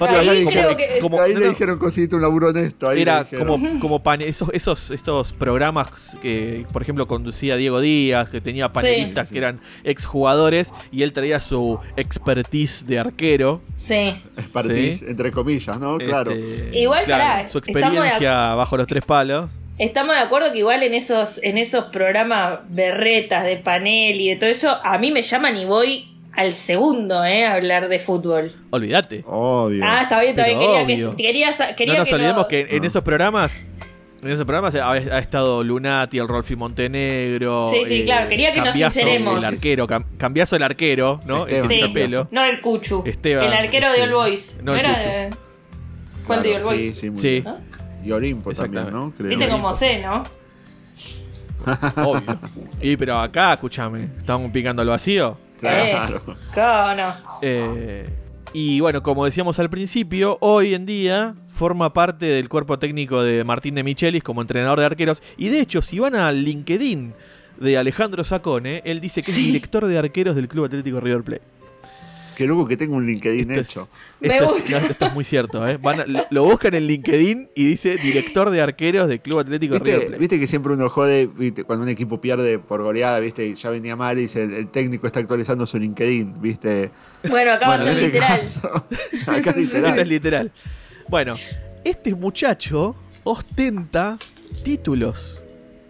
Ahí como- que- como- ahí no, le no, dijeron conseguiste un laburo honesto. Ahí era como, como esos, esos, estos programas que, por ejemplo, conducía Diego Díaz, que tenía panelistas Sí. que eran exjugadores y él traía su expertise de arquero. Sí. Expertise, Sí. entre comillas, ¿no? Claro. Este, Igual, claro, su de experiencia bajo los tres palos. Estamos de acuerdo que igual en esos, en esos programas berretas de panel y de todo eso, a mí me llaman y voy al segundo, ¿eh? A hablar de fútbol. Olvídate. Obvio. Ah, está bien, está bien. Quería, obvio. que, quería, no nos que olvidemos que en No. esos programas. En esos programas ha, ha estado Lunati, el Rolfi Montenegro. Sí, sí, claro, quería que nos sinceremos. El arquero, Cam- cambiazo el arquero, ¿no? El Esteban Sí. pelo. No el Cuchu. Esteban, el arquero de este, All Boys. no No, el era Cuchu. de... El de All Boys. Sí, sí, muy Sí. Y Olimpo también, ¿no? Exactamente. Creo. Viste cómo sé, ¿no? Obvio. Y pero acá, escúchame, estamos picando al vacío. Claro. ¿Cómo no? Eh, y bueno, como decíamos al principio, hoy en día forma parte del cuerpo técnico de Martín de Michelis como entrenador de arqueros. Y de hecho, si van al LinkedIn de Alejandro Sacone, él dice que Sí. es director de arqueros del Club Atlético River Plate. Qué loco que tengo un LinkedIn Esto es- hecho. Me Esto, es, no, esto es muy cierto, ¿eh? Van a- lo, lo buscan en LinkedIn y dice director de arqueros del Club Atlético River ¿Viste, Plate. viste que siempre uno jode ¿viste? cuando un equipo pierde por goleada, viste, y ya venía mal y dice el, el técnico está actualizando su LinkedIn, viste. Bueno, acá va a Bueno, ser este literal. caso, [laughs] acá Esto es literal. literal. Bueno, este muchacho ostenta títulos.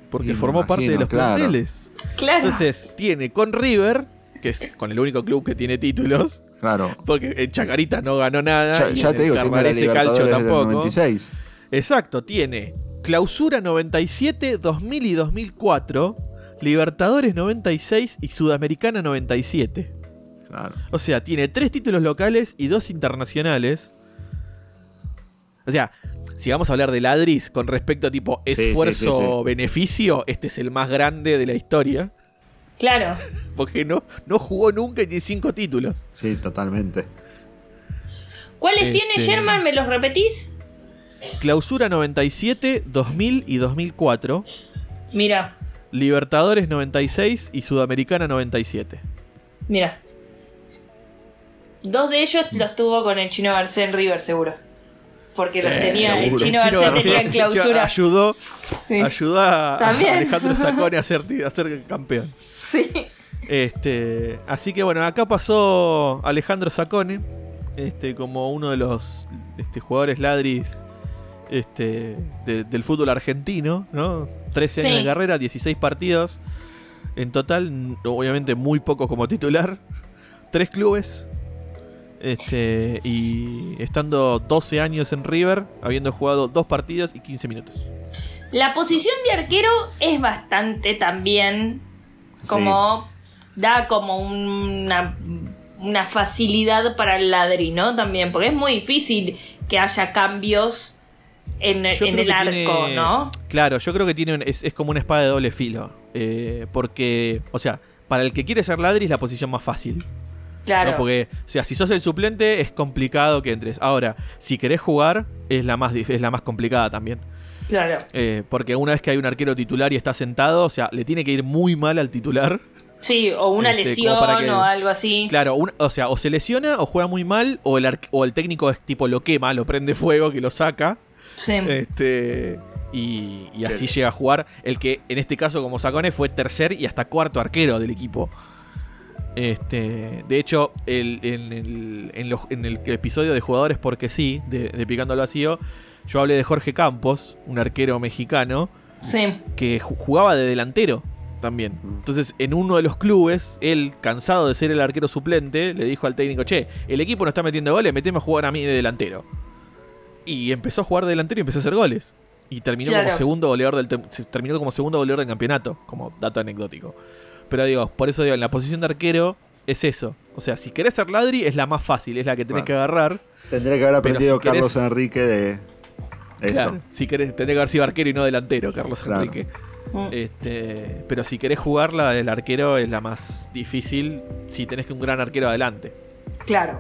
Porque formó parte de los claro. planteles. Claro. Entonces, tiene con River, que es con el único club que tiene títulos, Claro. porque en Chacarita no ganó nada. Ya, y ya en te digo, Libertadores del tampoco. 96. Exacto, tiene Clausura 97, 2000 y 2004, Libertadores 96 y Sudamericana 97. Claro. O sea, tiene tres títulos locales y dos internacionales. O sea, si vamos a hablar de Ladris con respecto a tipo Sí, sí, sí, esfuerzo-beneficio, este es el más grande de la historia. Claro. Porque no, no jugó nunca ni cinco títulos. Sí, totalmente. ¿Cuáles tiene Este- Sherman? ¿Me los repetís? Clausura 97, 2000 y 2004. Mira, Libertadores 96 y Sudamericana 97. mira. Dos de ellos los tuvo con el chino García en River, seguro. porque los Eh, tenía, el chino Chino García tenía en clausura. ayudó, Sí. ayudó a. Alejandro [laughs] Sacone a ser, a ser campeón. [laughs] Sí. Este, así que bueno, acá pasó Alejandro Sacone, este, como uno de los este, jugadores ladris este, de- del fútbol argentino, ¿no? 13 años Sí. de carrera, 16 partidos en total, obviamente muy pocos como titular, tres clubes, este, y estando 12 años en River, habiendo jugado dos partidos y 15 minutos. La posición de arquero es bastante también como da como una, una facilidad para el ladri, ¿no? También, porque es muy difícil que haya cambios en, Yo en creo el que arco, tiene- ¿no? Claro, yo creo que tiene un- es, es como una espada de doble filo. eh, porque, o sea, para el que quiere ser ladri es la posición más fácil. Claro. ¿no? Porque, o sea, si sos el suplente es complicado que entres. Ahora, si querés jugar, es la más, dif- es la más complicada también. Claro. Eh, porque una vez que hay un arquero titular y está sentado, o sea, le tiene que ir muy mal al titular. Sí, o una Este, lesión para que- o algo así. Claro, un- o sea, o se lesiona o juega muy mal, o el, o el técnico es tipo lo quema, lo prende fuego, que lo saca. Sí. Este. Y, y así llega a jugar el que en este caso como Sacone fue tercer y hasta cuarto arquero del equipo. Este, de hecho, el- en, el, en los- en el episodio de Jugadores Porque Sí, de, de Picando al Vacío, yo hablé de Jorge Campos, un arquero mexicano, Sí. que ju- jugaba de delantero también. Entonces, en uno de los clubes, él, cansado de ser el arquero suplente, le dijo al técnico, che, el equipo no está metiendo goles, meteme a jugar a mí de delantero. Y empezó a jugar de delantero y empezó a hacer goles. Y terminó Claro. como segundo goleador del terminó como segundo goleador del campeonato, como dato anecdótico. Pero digo, por eso digo, en la posición de arquero es eso. O sea, si querés ser ladri es la más fácil, es la que tenés Bueno. que agarrar. Tendría que haber aprendido si querés- Carlos Enrique de eso. Claro, si querés, tenés que haber sido arquero y no delantero, Carlos Claro. Enrique. Mm. Este, pero si querés jugarla del arquero es la más difícil si tenés que un gran arquero adelante. Claro.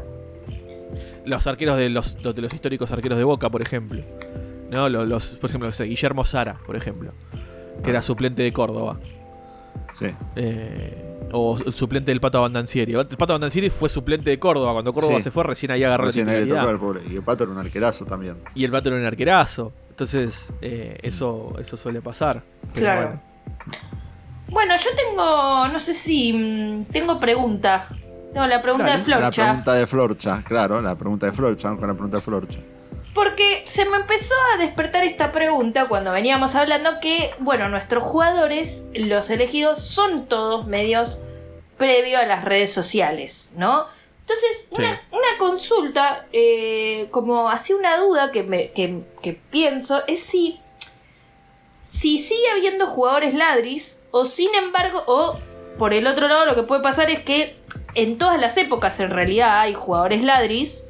Los arqueros de los, de los históricos arqueros de Boca, por ejemplo. ¿No? Los, los- por ejemplo, Guillermo Sara, por ejemplo. Que era suplente de Córdoba. Sí. Eh, o el suplente del Pato Abandancieri. El Pato Abandancieri fue suplente de Córdoba. Cuando Córdoba Sí. se fue, recién ahí agarró Recién la ahí le titularidad. tocó al pobre. Y el pato era un arquerazo también. Y el Pato era un arquerazo. Entonces, eh, eso, eso suele pasar. Pero Claro. bueno. Bueno, yo tengo, no sé si mm, tengo pregunta. Tengo la pregunta de Florcha. La pregunta de Florcha, claro, la pregunta de Florcha, vamos con la pregunta de Florcha. Porque se me empezó a despertar esta pregunta cuando veníamos hablando que, bueno, nuestros jugadores, los elegidos, son todos medios previo a las redes sociales, ¿no? Entonces, Sí. una, una consulta, eh, como así una duda que, me, que, que pienso, es si, si sigue habiendo jugadores ladris, o sin embargo, o por el otro lado, lo que puede pasar es que en todas las épocas en realidad hay jugadores ladris,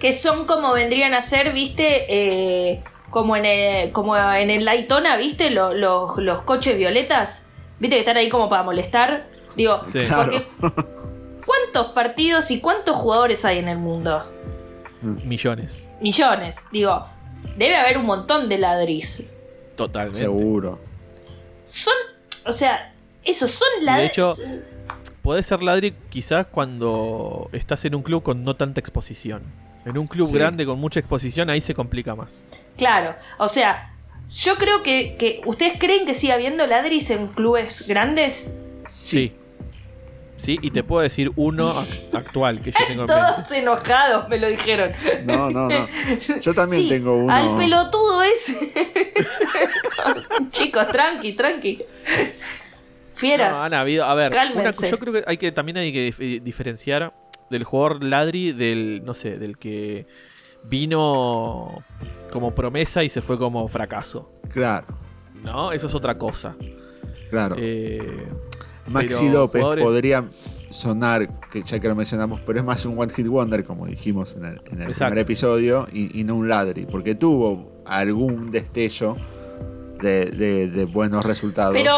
que son como vendrían a ser, viste, eh, como en el, como en el Daytona, viste, Lo- los- los coches violetas, viste que están ahí como para molestar. Digo, Sí. porque ¿cuántos partidos y cuántos jugadores hay en el mundo? Millones. Millones. Digo, debe haber un montón de ladris. Totalmente. Seguro. Son, o sea, esos son de ladris. hecho, Podés ser ladri quizás cuando estás en un club con no tanta exposición. En un club Sí. grande con mucha exposición, ahí se complica más. Claro, o sea, yo creo que, que ¿ustedes creen que sigue habiendo ladris en clubes grandes? Sí. Sí, y te puedo decir uno ac- actual que yo [laughs] tengo en Todos mente. enojados me lo dijeron. No, no, no. Yo también [laughs] Sí, tengo uno. Al pelotudo ese. [laughs] Chicos, tranqui, tranqui. Fieras. No, han habido. A ver, una yo creo que hay que también hay que dif- diferenciar del jugador ladri del, no sé, del que vino como promesa y se fue como fracaso. Claro, ¿No? Eso es otra cosa. claro. Eh, Maxi López jugadores- podría sonar, que ya que lo mencionamos, pero es más un One Hit Wonder, como dijimos en el, en el Exacto. primer episodio, y, y no un ladri, porque tuvo algún destello de, de- de buenos resultados. Pero,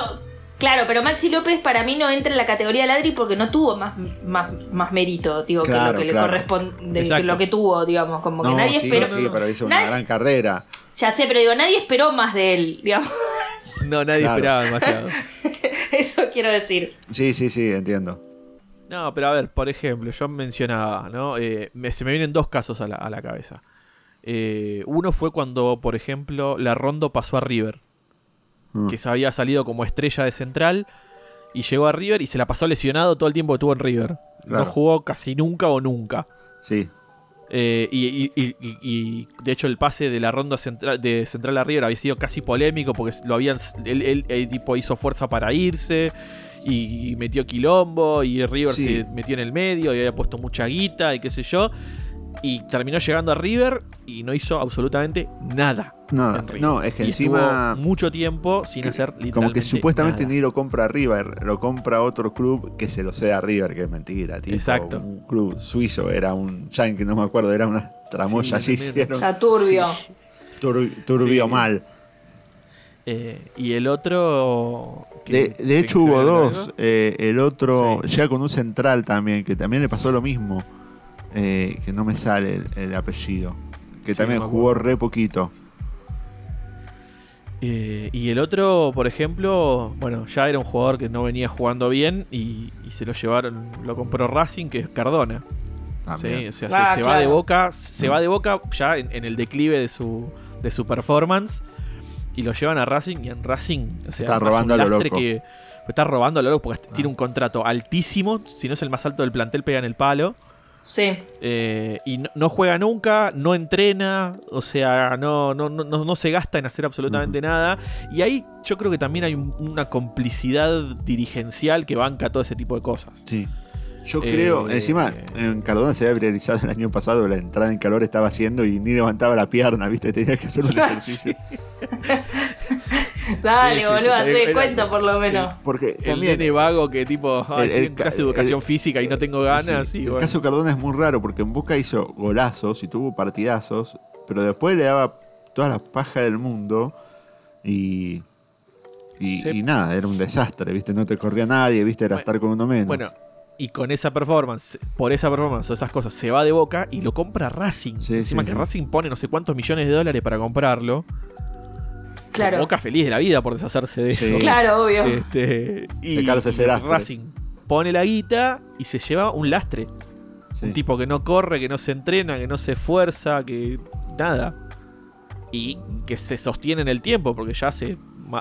claro, pero Maxi López para mí no entra en la categoría ladri porque no tuvo más, más, más mérito, digo, que lo que le corresponde, que lo que tuvo, digamos, como que no, nadie sí, esperó. sí, pero hizo una Nadie- gran carrera. Ya sé, pero digo, nadie esperó más de él, digamos. no, nadie Claro. esperaba demasiado. [laughs] Eso quiero decir. Sí, sí, sí, entiendo. No, pero a ver, por ejemplo, yo mencionaba, ¿no? Eh, me- se me vienen dos casos a la, a la cabeza. Eh, uno fue cuando, por ejemplo, la Rondo pasó a River, Mm. que se había salido como estrella de central y llegó a River y se la pasó lesionado todo el tiempo que estuvo en River. Claro. No jugó casi nunca o nunca. Sí, Eh, y, y- y- y- de hecho el pase de la ronda central, de central a River había sido casi polémico porque lo habían él, él- él, tipo hizo fuerza para irse y, y metió quilombo y River Sí. se metió en el medio y había puesto mucha guita y qué sé yo y terminó llegando a River y no hizo absolutamente nada. River. No, es que Y encima- mucho tiempo sin que- hacer literalmente como que supuestamente nada. ni lo compra River, lo compra otro club que se lo ceda a River, que es mentira, tipo, Exacto. un club suizo, era un yankee, no me acuerdo, era una tramoya Sí, así, hicieron Está turbio. tur- turbio Sí. mal. Eh, y el otro que- De, que de hecho hubo dos, eh, el otro Sí. llega con un central también, que también le pasó lo mismo, eh, que no me sale el, el apellido, que Sí, también no jugó re poquito. Eh, y el otro, por ejemplo, bueno, ya era un jugador que no venía jugando bien y, y se lo llevaron, lo compró Racing, que es Cardona. O sea, Ah, se, se va de boca, se Mm. va de boca ya en, en el declive de su, de su performance y lo llevan a Racing y en Racing, o sea, Está robando un a lo loco. que está robando a lo loco porque Ah. tiene un contrato altísimo, si no es el más alto del plantel pega en el palo. Sí. Eh, y no, no juega nunca, no entrena, o sea, no, no, no, no se gasta en hacer absolutamente nada. Y ahí yo creo que también hay un- una complicidad dirigencial que banca todo ese tipo de cosas. Sí. Yo Eh, creo, encima en Cardona se había viralizado el año pasado, la entrada en calor estaba haciendo y ni levantaba la pierna, ¿viste? Tenía que hacer un [laughs] ejercicio. [laughs] Dale, Sí, sí, boludo, hace era- cuenta por lo menos. Porque El también nene vago que tipo, ay, el- el tiene ca- clase de educación el- física y no tengo ganas. Sí, y el bueno. caso Cardona es muy raro porque en Boca hizo golazos y tuvo partidazos, pero después le daba toda la paja del mundo y. Y, Sí. y nada, era un desastre, ¿viste? No te corría nadie, ¿viste? Era Bueno, estar con uno menos. Bueno, y con esa performance, por esa performance o esas cosas, se va de boca y lo compra Racing. Sí, Encima sí, que sí. Racing pone no sé cuántos millones de dólares para comprarlo. Claro. Boca feliz de la vida por deshacerse de Sí. eso. Claro, obvio. Este, y, ese. Racing pone la guita y se lleva un lastre. Sí. Un tipo que no corre, que no se entrena, que no se esfuerza, que nada. Y que se sostiene en el tiempo, porque ya hace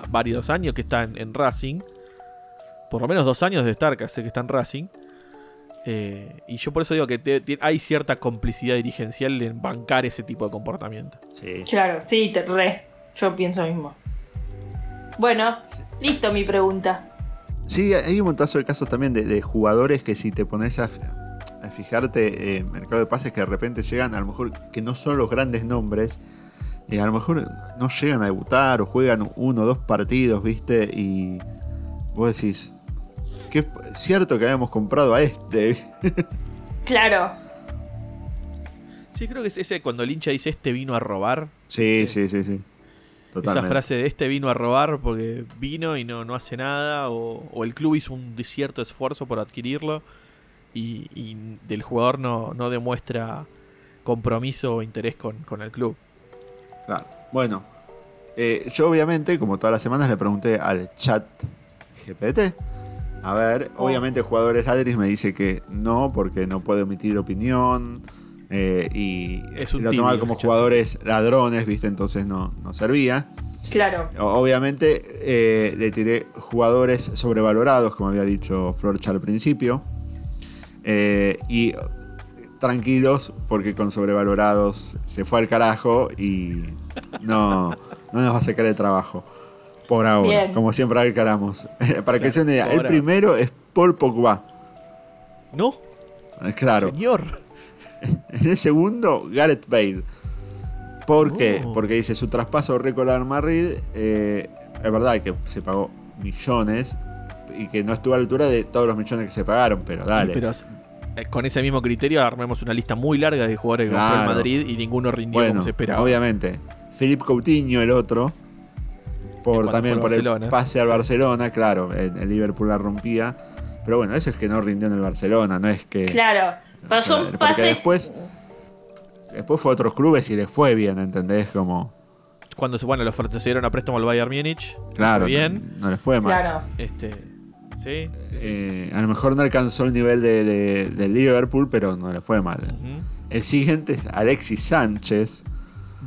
varios años que está en, en Racing. Por lo menos dos años de estar, que hace que está en Racing. Eh, y yo por eso digo que te- te- hay cierta complicidad dirigencial en bancar ese tipo de comportamiento. Sí. Claro, sí, te re. Yo pienso mismo. Bueno, listo mi pregunta. Sí, hay un montazo de casos también de, de jugadores que si te pones a, fi- a fijarte en mercado de pases que de repente llegan, a lo mejor que no son los grandes nombres, y a lo mejor no llegan a debutar o juegan uno o dos partidos, ¿viste? Y vos decís, que es cierto que habíamos comprado a este. [laughs] Claro. Sí, creo que es ese cuando el hincha dice este vino a robar. sí, sí, sí, sí. Totalmente. Esa frase de este vino a robar porque vino y no, no hace nada, o, o el club hizo un cierto esfuerzo por adquirirlo y, y del jugador no, no demuestra compromiso o interés con, con el club. Claro. Bueno, eh, yo obviamente, como todas las semanas, le pregunté al chat GPT. A ver, Oh. obviamente el jugador Adris me dice que no, porque no puede emitir opinión. Eh, y Es un lo tibio tomaba como jugadores ladrones, ¿viste? Entonces no, no servía. Claro. Obviamente eh, le tiré jugadores sobrevalorados, como había dicho Florcha al principio. Eh, y tranquilos, porque con sobrevalorados se fue al carajo y no, no nos va a sacar el trabajo. Por ahora, Bien. como siempre aclaramos. [laughs] Para que Claro, se una idea, el primero es Paul Pogba. No, Claro. señor. En el segundo, Gareth Bale. ¿Por qué? Oh. Porque dice su traspaso récord al Madrid. eh, es verdad que se pagó millones y que no estuvo a la altura de todos los millones que se pagaron, pero dale. Pero eh, con ese mismo criterio armemos una lista muy larga de jugadores que compró el Claro. Madrid y ninguno rindió bueno, como se esperaba. obviamente. Philippe Coutinho, el otro. Por, también por el Barcelona. pase al Barcelona, claro, el, el Liverpool la rompía. Pero bueno, eso es que no rindió en el Barcelona, no es que. Claro. Pasó un pase. después. Después fue a otros clubes y les fue bien, ¿entendés? Como. Cuando se- bueno, los ofrecieron a préstamo al Bayern Múnich. Claro, fue bien. No, no les fue mal. Claro. Este, sí. Eh, a lo mejor no alcanzó el nivel de, de- de Liverpool, pero no le fue mal. El siguiente es Alexis Sánchez.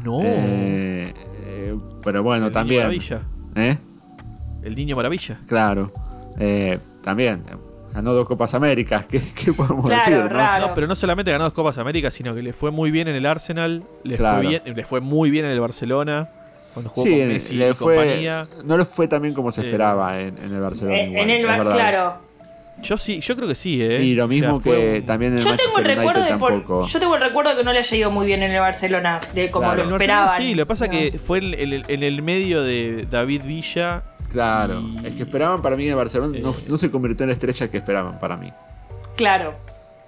No. Eh, eh, pero bueno, el también. Niño Maravilla. ¿Eh? El Niño Maravilla. Claro. Eh, también. Ganó dos Copas Américas. ¿Qué, qué podemos Claro, decir? ¿no? pero no solamente ganó dos Copas América, sino que le fue muy bien en el Arsenal, le, Claro. fue, bien, le fue muy bien en el Barcelona, cuando jugó Sí, con Messi le y fue, compañía. no le fue tan bien como se Eh, esperaba en, en el Barcelona. Eh, igual, en el es bar, verdad. claro. Yo sí, yo creo que sí, ¿eh? Y lo O sea, mismo que un- también en el Yo tengo el Manchester recuerdo United de por- tampoco. yo tengo el recuerdo de que no le haya ido muy bien en el Barcelona, de como Claro. Lo Barcelona esperaban. sí, lo que pasa es que fue en el, en el medio de David Villa. Claro. Y- Es que esperaban para mí en Barcelona. No, Eh. no se convirtió en la estrella que esperaban para mí. Claro.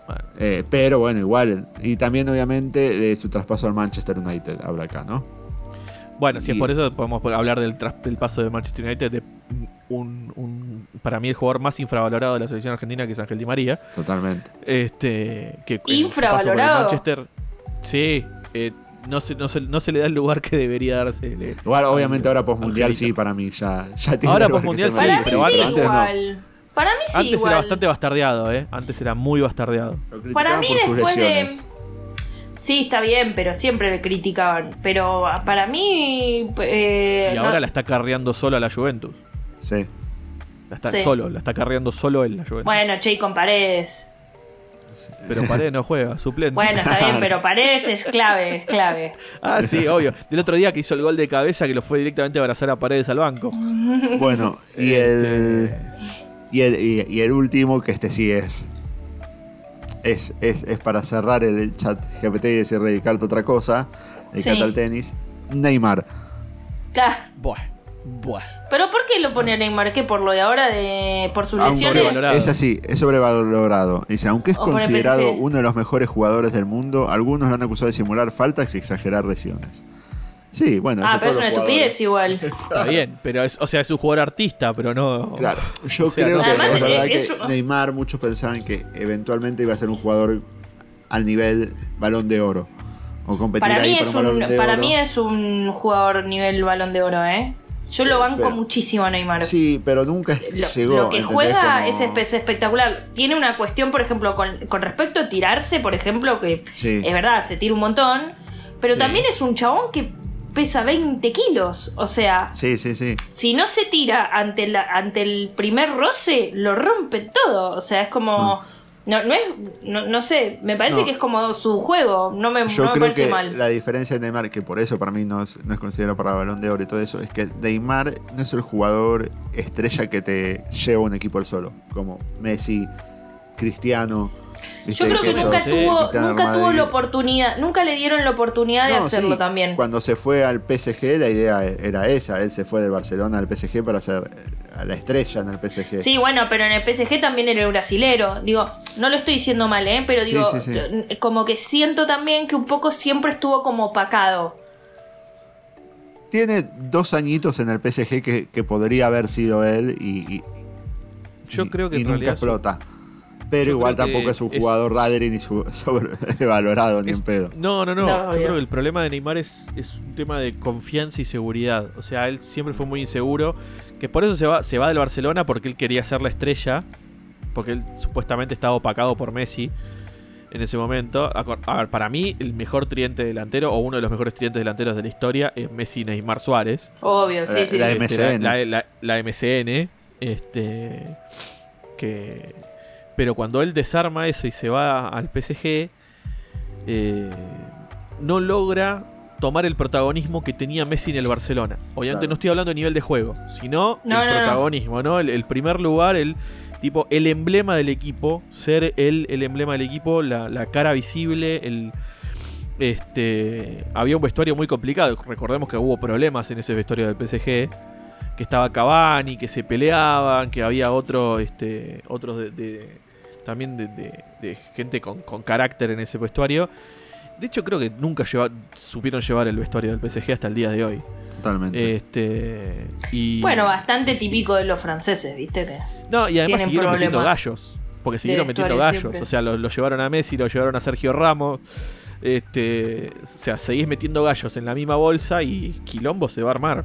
Bueno, Eh, pero bueno, igual. Y también, obviamente, de su traspaso al Manchester United. Habla acá, ¿no? Bueno, si es por eso podemos hablar del, del paso de Manchester United de un, un- para mí el jugador más infravalorado de la selección argentina que es Ángel Di María. Totalmente. Este, que ¿Infravalorado? Manchester, sí, eh, no, se, no, se, no se le da el lugar que debería darse. Igual, obviamente, ahora postmundial sí, para mí ya, ya tiene Ahora postmundial sí, Para merece. mí pero sí, antes- antes no. igual. Para mí sí, Antes igual. era bastante bastardeado, ¿eh? Antes era muy bastardeado. Lo Para mí por sus después de... Sí, está bien, pero siempre le criticaban. Pero para mí... eh, Y no- ahora la está carreando solo a la Juventus. Sí. La está Sí. solo, la está carreando solo él, la Juventus. Bueno, che, con Paredes. Pero Paredes no juega, suplente. Bueno, está bien, pero Paredes es clave, es clave. Ah, sí, obvio. Del otro día que hizo el gol de cabeza que lo fue directamente a abrazar a Paredes al banco. Bueno, y el. Y el, y, y el último, que este sí es. Es, es, es para cerrar el chat GPT y decir dedicarte a otra cosa. Dedicarte Sí. al tenis. Neymar. Claro. Buah, buah. Pero ¿por qué lo pone a Neymar? ¿Qué? ¿Por lo de ahora? de ¿Por sus Aunque lesiones? sobrevalorado. es así, es sobrevalorado. Dice, aunque es considerado uno de los mejores jugadores del mundo, algunos lo han acusado de simular faltas y exagerar lesiones. Sí, bueno. Ah, pero es una estupidez igual. [laughs] Está bien, pero es, o sea, es un jugador artista, pero no. Claro, yo O sea, creo no- que Además, es verdad es- que Neymar, muchos pensaban que eventualmente iba a ser un jugador al nivel balón de oro. O competir Para ahí mí, es un balón un, de para oro. mí es un jugador nivel balón de oro, ¿eh? Yo lo banco Pero- muchísimo a Neymar. Sí, pero nunca Lo, llegó. lo que juega Como- es, es espectacular. Tiene una cuestión, por ejemplo, con, con respecto a tirarse, por ejemplo, que Sí. es verdad, se tira un montón, pero Sí. también es un chabón que pesa 20 kilos. O sea, Sí, sí, sí. si no se tira ante, la, ante el primer roce, lo rompe todo. O sea, es como... No, no es... No, no sé, me parece. No. que es como su juego. No me, Yo no me creo parece que mal. la diferencia de Neymar, que por eso para mí no es, no es considerado para balón de oro y todo eso, es que Neymar no es el jugador estrella que te lleva un equipo al solo. Como Messi, Cristiano. Yo creo que nunca sí, tuvo, nunca tuvo la oportunidad, nunca le dieron la oportunidad de No, hacerlo sí, también. Cuando se fue al PSG, la idea era esa. Él se fue del Barcelona al PSG para ser eh, la estrella en el PSG. Sí, bueno, pero en el PSG también era el brasilero. Digo, no lo estoy diciendo mal, ¿eh? Pero digo, sí, sí. t- como que siento también que un poco siempre estuvo como opacado. Tiene dos añitos en el PSG que, que podría haber sido él y, y- Yo y- creo que y en nunca explota. Pero yo igual tampoco es un es- jugador ni su- [laughs] sobrevalorado ni Es- en pedo. No, no, no. No, Yo obvio. creo que el problema de Neymar es, es un tema de confianza y seguridad. O sea, él siempre fue muy inseguro. Que por eso se va, se va del Barcelona porque él quería ser la estrella. Porque él supuestamente estaba opacado por Messi en ese momento. A ver, para mí, el mejor triente delantero o uno de los mejores trientes delanteros de la historia es Messi Neymar Suárez. Obvio, sí, La- sí. la sí. Este, la, MSN. la- la MSN. Este. Que. Pero cuando él desarma eso y se va al PSG. eh, no logra tomar el protagonismo que tenía Messi en el Barcelona. Obviamente Claro. no estoy hablando a nivel de juego, sino No, el no. protagonismo, ¿no? El, el primer lugar, el tipo, el emblema del equipo, ser él el emblema del equipo, la, la cara visible, el, este, había un vestuario muy complicado. Recordemos que hubo problemas en ese vestuario del PSG. Que estaba Cavani, que se peleaban, que había otro, este, otros de, de- también de, de- de gente con, con carácter en ese vestuario. De hecho, creo que nunca lleva- supieron llevar el vestuario del PSG hasta el día de hoy. Totalmente. Este, y, Bueno, bastante y- típico de los franceses, ¿viste? Que No, y además siguieron metiendo gallos. Porque siguieron metiendo gallos. siempre. O sea, lo, lo llevaron a Messi, lo llevaron a Sergio Ramos. Este, o sea, seguís metiendo gallos en la misma bolsa y Quilombo se va a armar.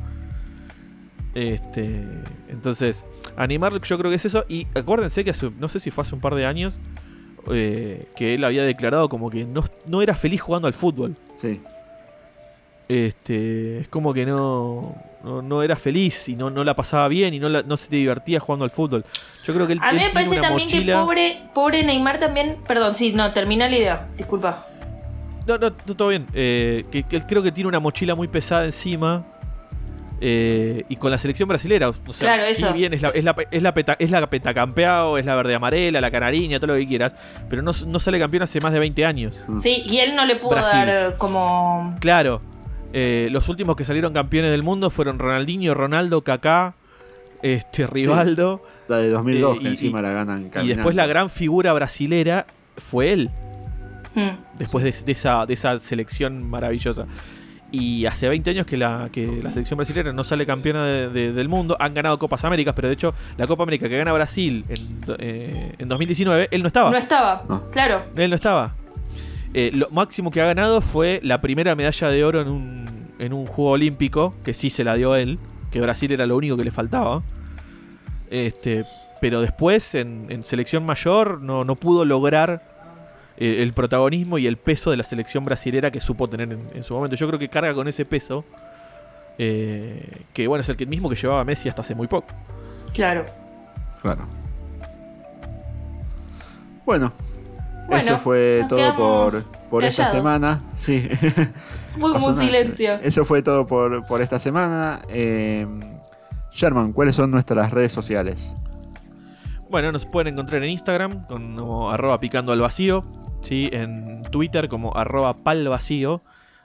Este, entonces, animar yo creo que es eso. Y acuérdense que hace- no sé si fue hace un par de años eh, que él había declarado como que no, no era feliz jugando al fútbol. sí. este, es como que no, no, no era feliz y no, no la pasaba bien y no, la- no se te divertía jugando al fútbol. Yo creo que él, A mí me parece también que pobre, pobre Neymar también. Perdón, sí, no, termina la idea. Disculpa. No, no, no, todo bien. Eh, que, que él creo que tiene una mochila muy pesada encima. Eh, y con la selección brasilera. O sea, Claro, si eso. bien es la, es la, es la, peta, es la petacampeado, es la verde amarela, la canariña, todo lo que quieras. Pero no, no sale campeón hace más de 20 años. Mm. Sí, y él no le pudo Brasil. dar como. Claro. eh, los últimos que salieron campeones del mundo fueron Ronaldinho, Ronaldo, Kaká, este, Rivaldo. La de 2002, Eh, que y- encima y- la ganan Y caminando. después la gran figura brasilera fue él. Hmm. después de, de esa, de esa selección maravillosa. Y hace 20 años que la, que la selección brasileña no sale campeona de- de- del mundo. Han ganado Copas Américas, pero de hecho la Copa América que gana Brasil en, eh, en 2019, él no estaba. No estaba, No. claro. Él no estaba. Eh, lo máximo que ha ganado fue la primera medalla de oro en un, en un juego olímpico, que sí se la dio él, que Brasil era lo único que le faltaba. Este, pero después en, en selección mayor no, no pudo lograr eh, el protagonismo y el peso de la selección brasilera que supo tener en, en su momento. Yo creo que carga con ese peso, eh, que bueno, es el mismo que llevaba Messi hasta hace muy poco. Claro. Claro. Bueno, Bueno, eso fue todo por, por esta semana. Sí. Fue como un silencio. Eso fue todo por, por esta semana. Eh, Sherman, ¿cuáles son nuestras redes sociales? Bueno, nos pueden encontrar en Instagram como arroba picando al vacío, ¿sí? en Twitter como arroba pal vacío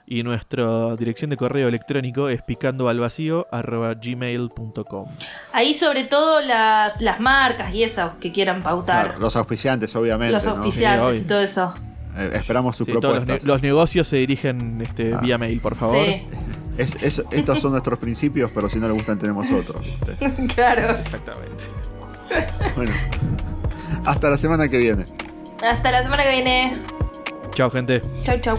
y nuestra dirección de correo electrónico es picando al vacío arroba gmail.com. Ahí sobre todo las, las marcas y esas que quieran pautar. Claro, los auspiciantes, obviamente. los ¿no? auspiciantes Sí, y todo eso. Eh, esperamos sus Sí, todos los, propuestas. ne- los negocios se dirigen este, Ah. vía mail, por favor. Sí, Es- es- estos son nuestros principios, pero si no le gustan tenemos otros. [laughs] claro. Exactamente. Bueno, hasta la semana que viene. Hasta la semana que viene. Chao, gente. Chau, chau.